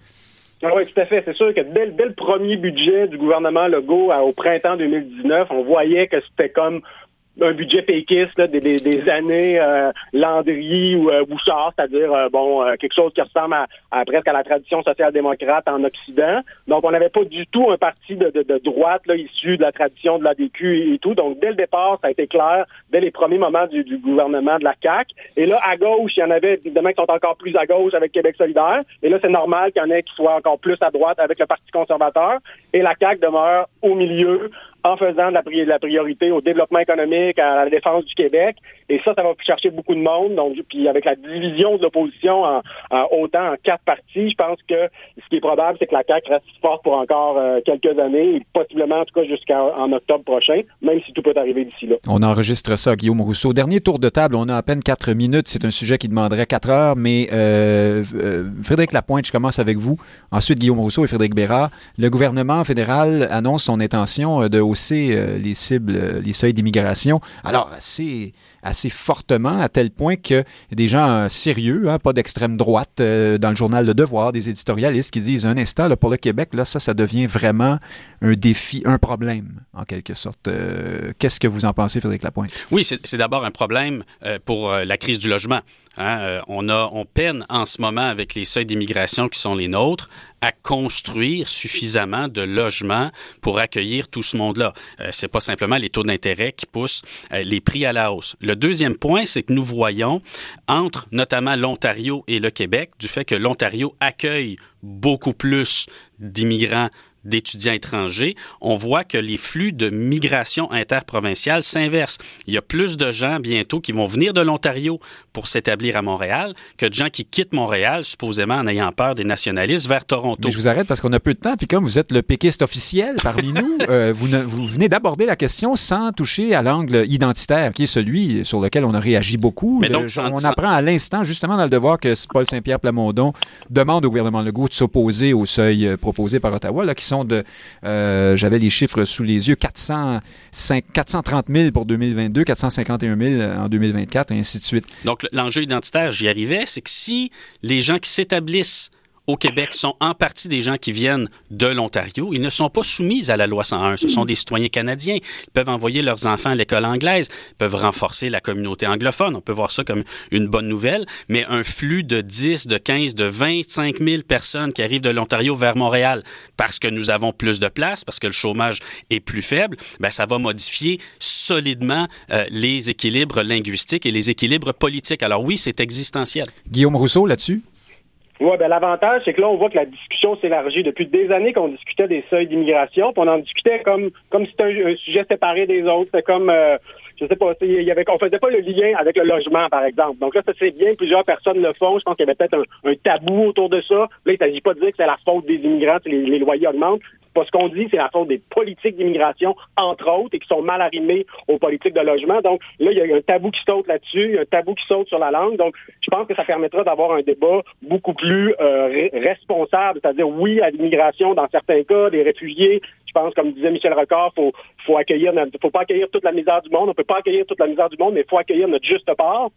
Ah oui, tout à fait. C'est sûr que dès, dès, le premier budget du gouvernement Legault au printemps 2019, on voyait que c'était comme un budget péquiste là, des, des, années euh, Landry ou euh, Bouchard, c'est-à-dire euh, bon euh, quelque chose qui ressemble à, presque à la tradition social-démocrate en Occident. Donc on n'avait pas du tout un parti de, de, de, droite là, issu de la tradition de la DQ et, tout. Donc dès le départ, ça a été clair dès les premiers moments du, du gouvernement de la CAC. Et là à gauche, il y en avait évidemment qui sont encore plus à gauche avec Québec solidaire. Et là c'est normal qu'il y en ait qui soient encore plus à droite avec le Parti conservateur. Et la CAC demeure au milieu en faisant de la, priorité au développement économique, à la défense du Québec. Et ça, ça va chercher beaucoup de monde. Donc, puis avec la division de l'opposition en, autant en quatre parties, je pense que ce qui est probable, c'est que la CAQ reste forte pour encore euh, quelques années, et possiblement en tout cas jusqu'en octobre prochain, même si tout peut arriver d'ici là. On enregistre ça, Guillaume Rousseau. Dernier tour de table, on a à peine quatre minutes. C'est un sujet qui demanderait quatre heures, mais euh, euh, Frédéric Lapointe, je commence avec vous. Ensuite, Guillaume Rousseau et Frédéric Bérard. Le gouvernement fédéral annonce son intention de hausser euh, les cibles, euh, les seuils d'immigration. Alors, assez, assez fortement, à tel point que des gens euh, sérieux, hein, pas d'extrême droite, dans le journal Le Devoir, des éditorialistes qui disent un instant, pour le Québec, là, ça, ça devient vraiment un défi, un problème, en quelque sorte. Qu'est-ce que vous en pensez, Frédéric Lapointe? Oui, c'est d'abord un problème pour la crise du logement. Hein. on, a, on peine en ce moment avec les seuils d'immigration qui sont les nôtres à construire suffisamment de logements pour accueillir tout ce monde-là. Euh, c'est pas simplement les taux d'intérêt qui poussent euh, les prix à la hausse. Le deuxième point, c'est que nous voyons entre notamment l'Ontario et le Québec du fait que l'Ontario accueille beaucoup plus d'immigrants d'étudiants étrangers, on voit que les flux de migration interprovinciale s'inversent. Il y a plus de gens bientôt qui vont venir de l'Ontario pour s'établir à Montréal que de gens qui quittent Montréal, supposément en ayant peur des nationalistes, vers Toronto. Mais je vous arrête parce qu'on a peu de temps, puis comme vous êtes le péquiste officiel parmi nous, euh, vous, vous, venez d'aborder la question sans toucher à l'angle identitaire, qui est celui sur lequel on a réagi beaucoup. Mais donc, on apprend à l'instant, justement, dans le devoir que Paul Saint-Pierre Plamondon demande au gouvernement Legault de s'opposer au seuil proposé par Ottawa, là, qui de, euh, j'avais les chiffres sous les yeux, 400, 430 000 pour 2022, 451 000 en 2024, et ainsi de suite. Donc, l'enjeu identitaire, j'y arrivais, c'est que si les gens qui s'établissent au Québec sont en partie des gens qui viennent de l'Ontario. Ils ne sont pas soumis à la loi 101. Ce sont des citoyens canadiens. Ils peuvent envoyer leurs enfants à l'école anglaise, peuvent renforcer la communauté anglophone. On peut voir ça comme une bonne nouvelle. Mais un flux de 10, de 15, de 25 000 personnes qui arrivent de l'Ontario vers Montréal parce que nous avons plus de place, parce que le chômage est plus faible, ben ça va modifier solidement euh, les équilibres linguistiques et les équilibres politiques. Alors oui, c'est existentiel. Guillaume Rousseau là-dessus? Oui, ben l'avantage, c'est que là, on voit que la discussion s'élargit depuis des années qu'on discutait des seuils d'immigration, puis on en discutait comme comme si c'était un, sujet séparé des autres. C'était comme euh, je sais pas, il y avait, on faisait pas le lien avec le logement, par exemple. Donc là, ça c'est bien, plusieurs personnes le font. Je pense qu'il y avait peut-être un, tabou autour de ça. Là, il s'agit pas de dire que c'est la faute des immigrants les loyers augmentent pas ce qu'on dit, c'est la faute des politiques d'immigration, entre autres, et qui sont mal arrimées aux politiques de logement. Donc là, il y a un tabou qui saute là-dessus, un tabou qui saute sur la langue. Donc, je pense que ça permettra d'avoir un débat beaucoup plus euh, responsable, c'est-à-dire oui à l'immigration dans certains cas, des réfugiés. Je pense, comme disait Michel Rocard, faut faut accueillir, faut pas accueillir toute la misère du monde. On peut pas accueillir toute la misère du monde, mais faut accueillir notre juste part.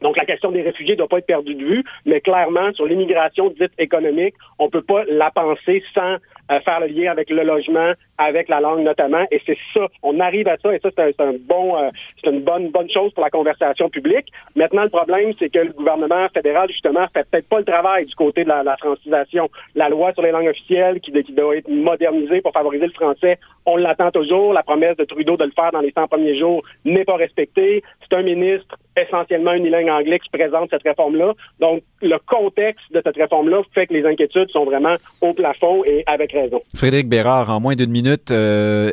Donc, la question des réfugiés ne doit pas être perdue de vue, mais clairement, sur l'immigration dite économique, on ne peut pas la penser sans euh, faire le lien avec le logement, avec la langue notamment. Et c'est ça, on arrive à ça, et ça, c'est un, bon, euh, c'est une bonne, bonne chose pour la conversation publique. Maintenant, le problème, c'est que le gouvernement fédéral, justement, fait peut-être pas le travail du côté de la, la francisation. La loi sur les langues officielles, qui, qui doit être modernisée pour favoriser le français, on l'attend toujours. La promesse de Trudeau de le faire dans les 100 premiers jours n'est pas respectée. C'est un ministre essentiellement unilingue anglais qui présente cette réforme-là. Donc, le contexte de cette réforme-là fait que les inquiétudes sont vraiment au plafond et avec raison. Frédéric Bérard, en moins d'une minute, euh,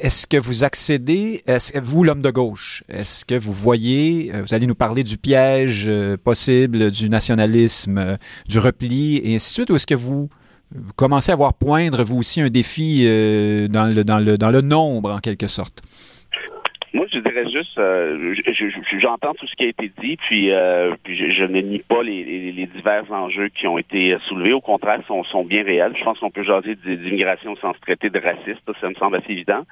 est-ce que vous accédez, est-ce vous, l'homme de gauche, est-ce que vous voyez, euh, vous allez nous parler du piège euh, possible, du nationalisme, du repli, et ainsi de suite, ou est-ce que vous commencez à voir poindre, vous aussi, un défi dans le nombre, en quelque sorte? Moi, je dirais juste, euh, j'entends tout ce qui a été dit, puis, euh, puis je, ne nie pas les, les, divers enjeux qui ont été soulevés. Au contraire, sont, sont bien réels. Je pense qu'on peut jaser d'immigration sans se traiter de raciste. Ça me semble assez évident.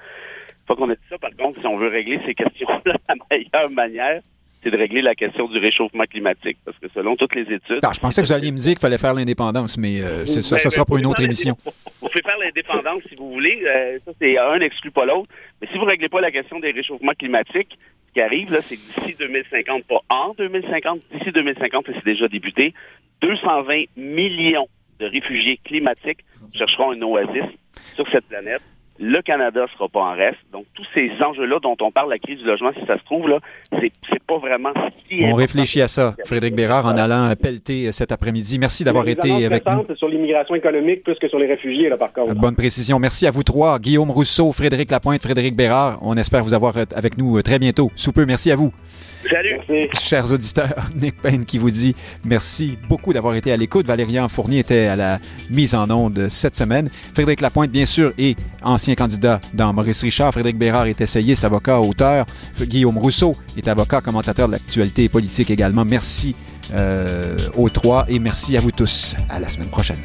Faut qu'on ait dit ça, par contre, si on veut régler ces questions de la meilleure manière, c'est de régler la question du réchauffement climatique. Parce que selon toutes les études... Ah, je pensais que vous alliez me dire qu'il fallait faire l'indépendance, mais euh, ça, ça ben, sera pour une autre émission. Vous pouvez faire l'indépendance si vous voulez. Euh, ça, c'est un n'exclut pas l'autre. Mais si vous ne réglez pas la question des réchauffements climatiques, ce qui arrive, là, c'est que d'ici 2050, pas en 2050, d'ici 2050, et c'est déjà débuté, 220 millions de réfugiés climatiques chercheront un oasis sur cette planète le Canada sera pas en reste. Donc, tous ces enjeux-là dont on parle, la crise du logement, si ça se trouve, là, c'est, pas vraiment si On réfléchit à ça, Frédéric Bérard, en allant pelleter euh, cet après-midi. Merci d'avoir été avec nous. sur l'immigration économique plus que sur les réfugiés, là, par contre. Bonne précision. Merci à vous trois. Guillaume Rousseau, Frédéric Lapointe, Frédéric Bérard. On espère vous avoir avec nous euh, très bientôt. Sous peu, merci à vous. Salut. Chers auditeurs, Nick Payne qui vous dit merci beaucoup d'avoir été à l'écoute. Valérian Fournier était à la mise en onde cette semaine. Frédéric Lapointe, bien sûr, est ancien candidat dans Maurice Richard. Frédéric Bérard est essayiste, avocat, auteur. Guillaume Rousseau est avocat, commentateur de l'actualité politique également. Merci euh, aux trois et merci à vous tous. À la semaine prochaine.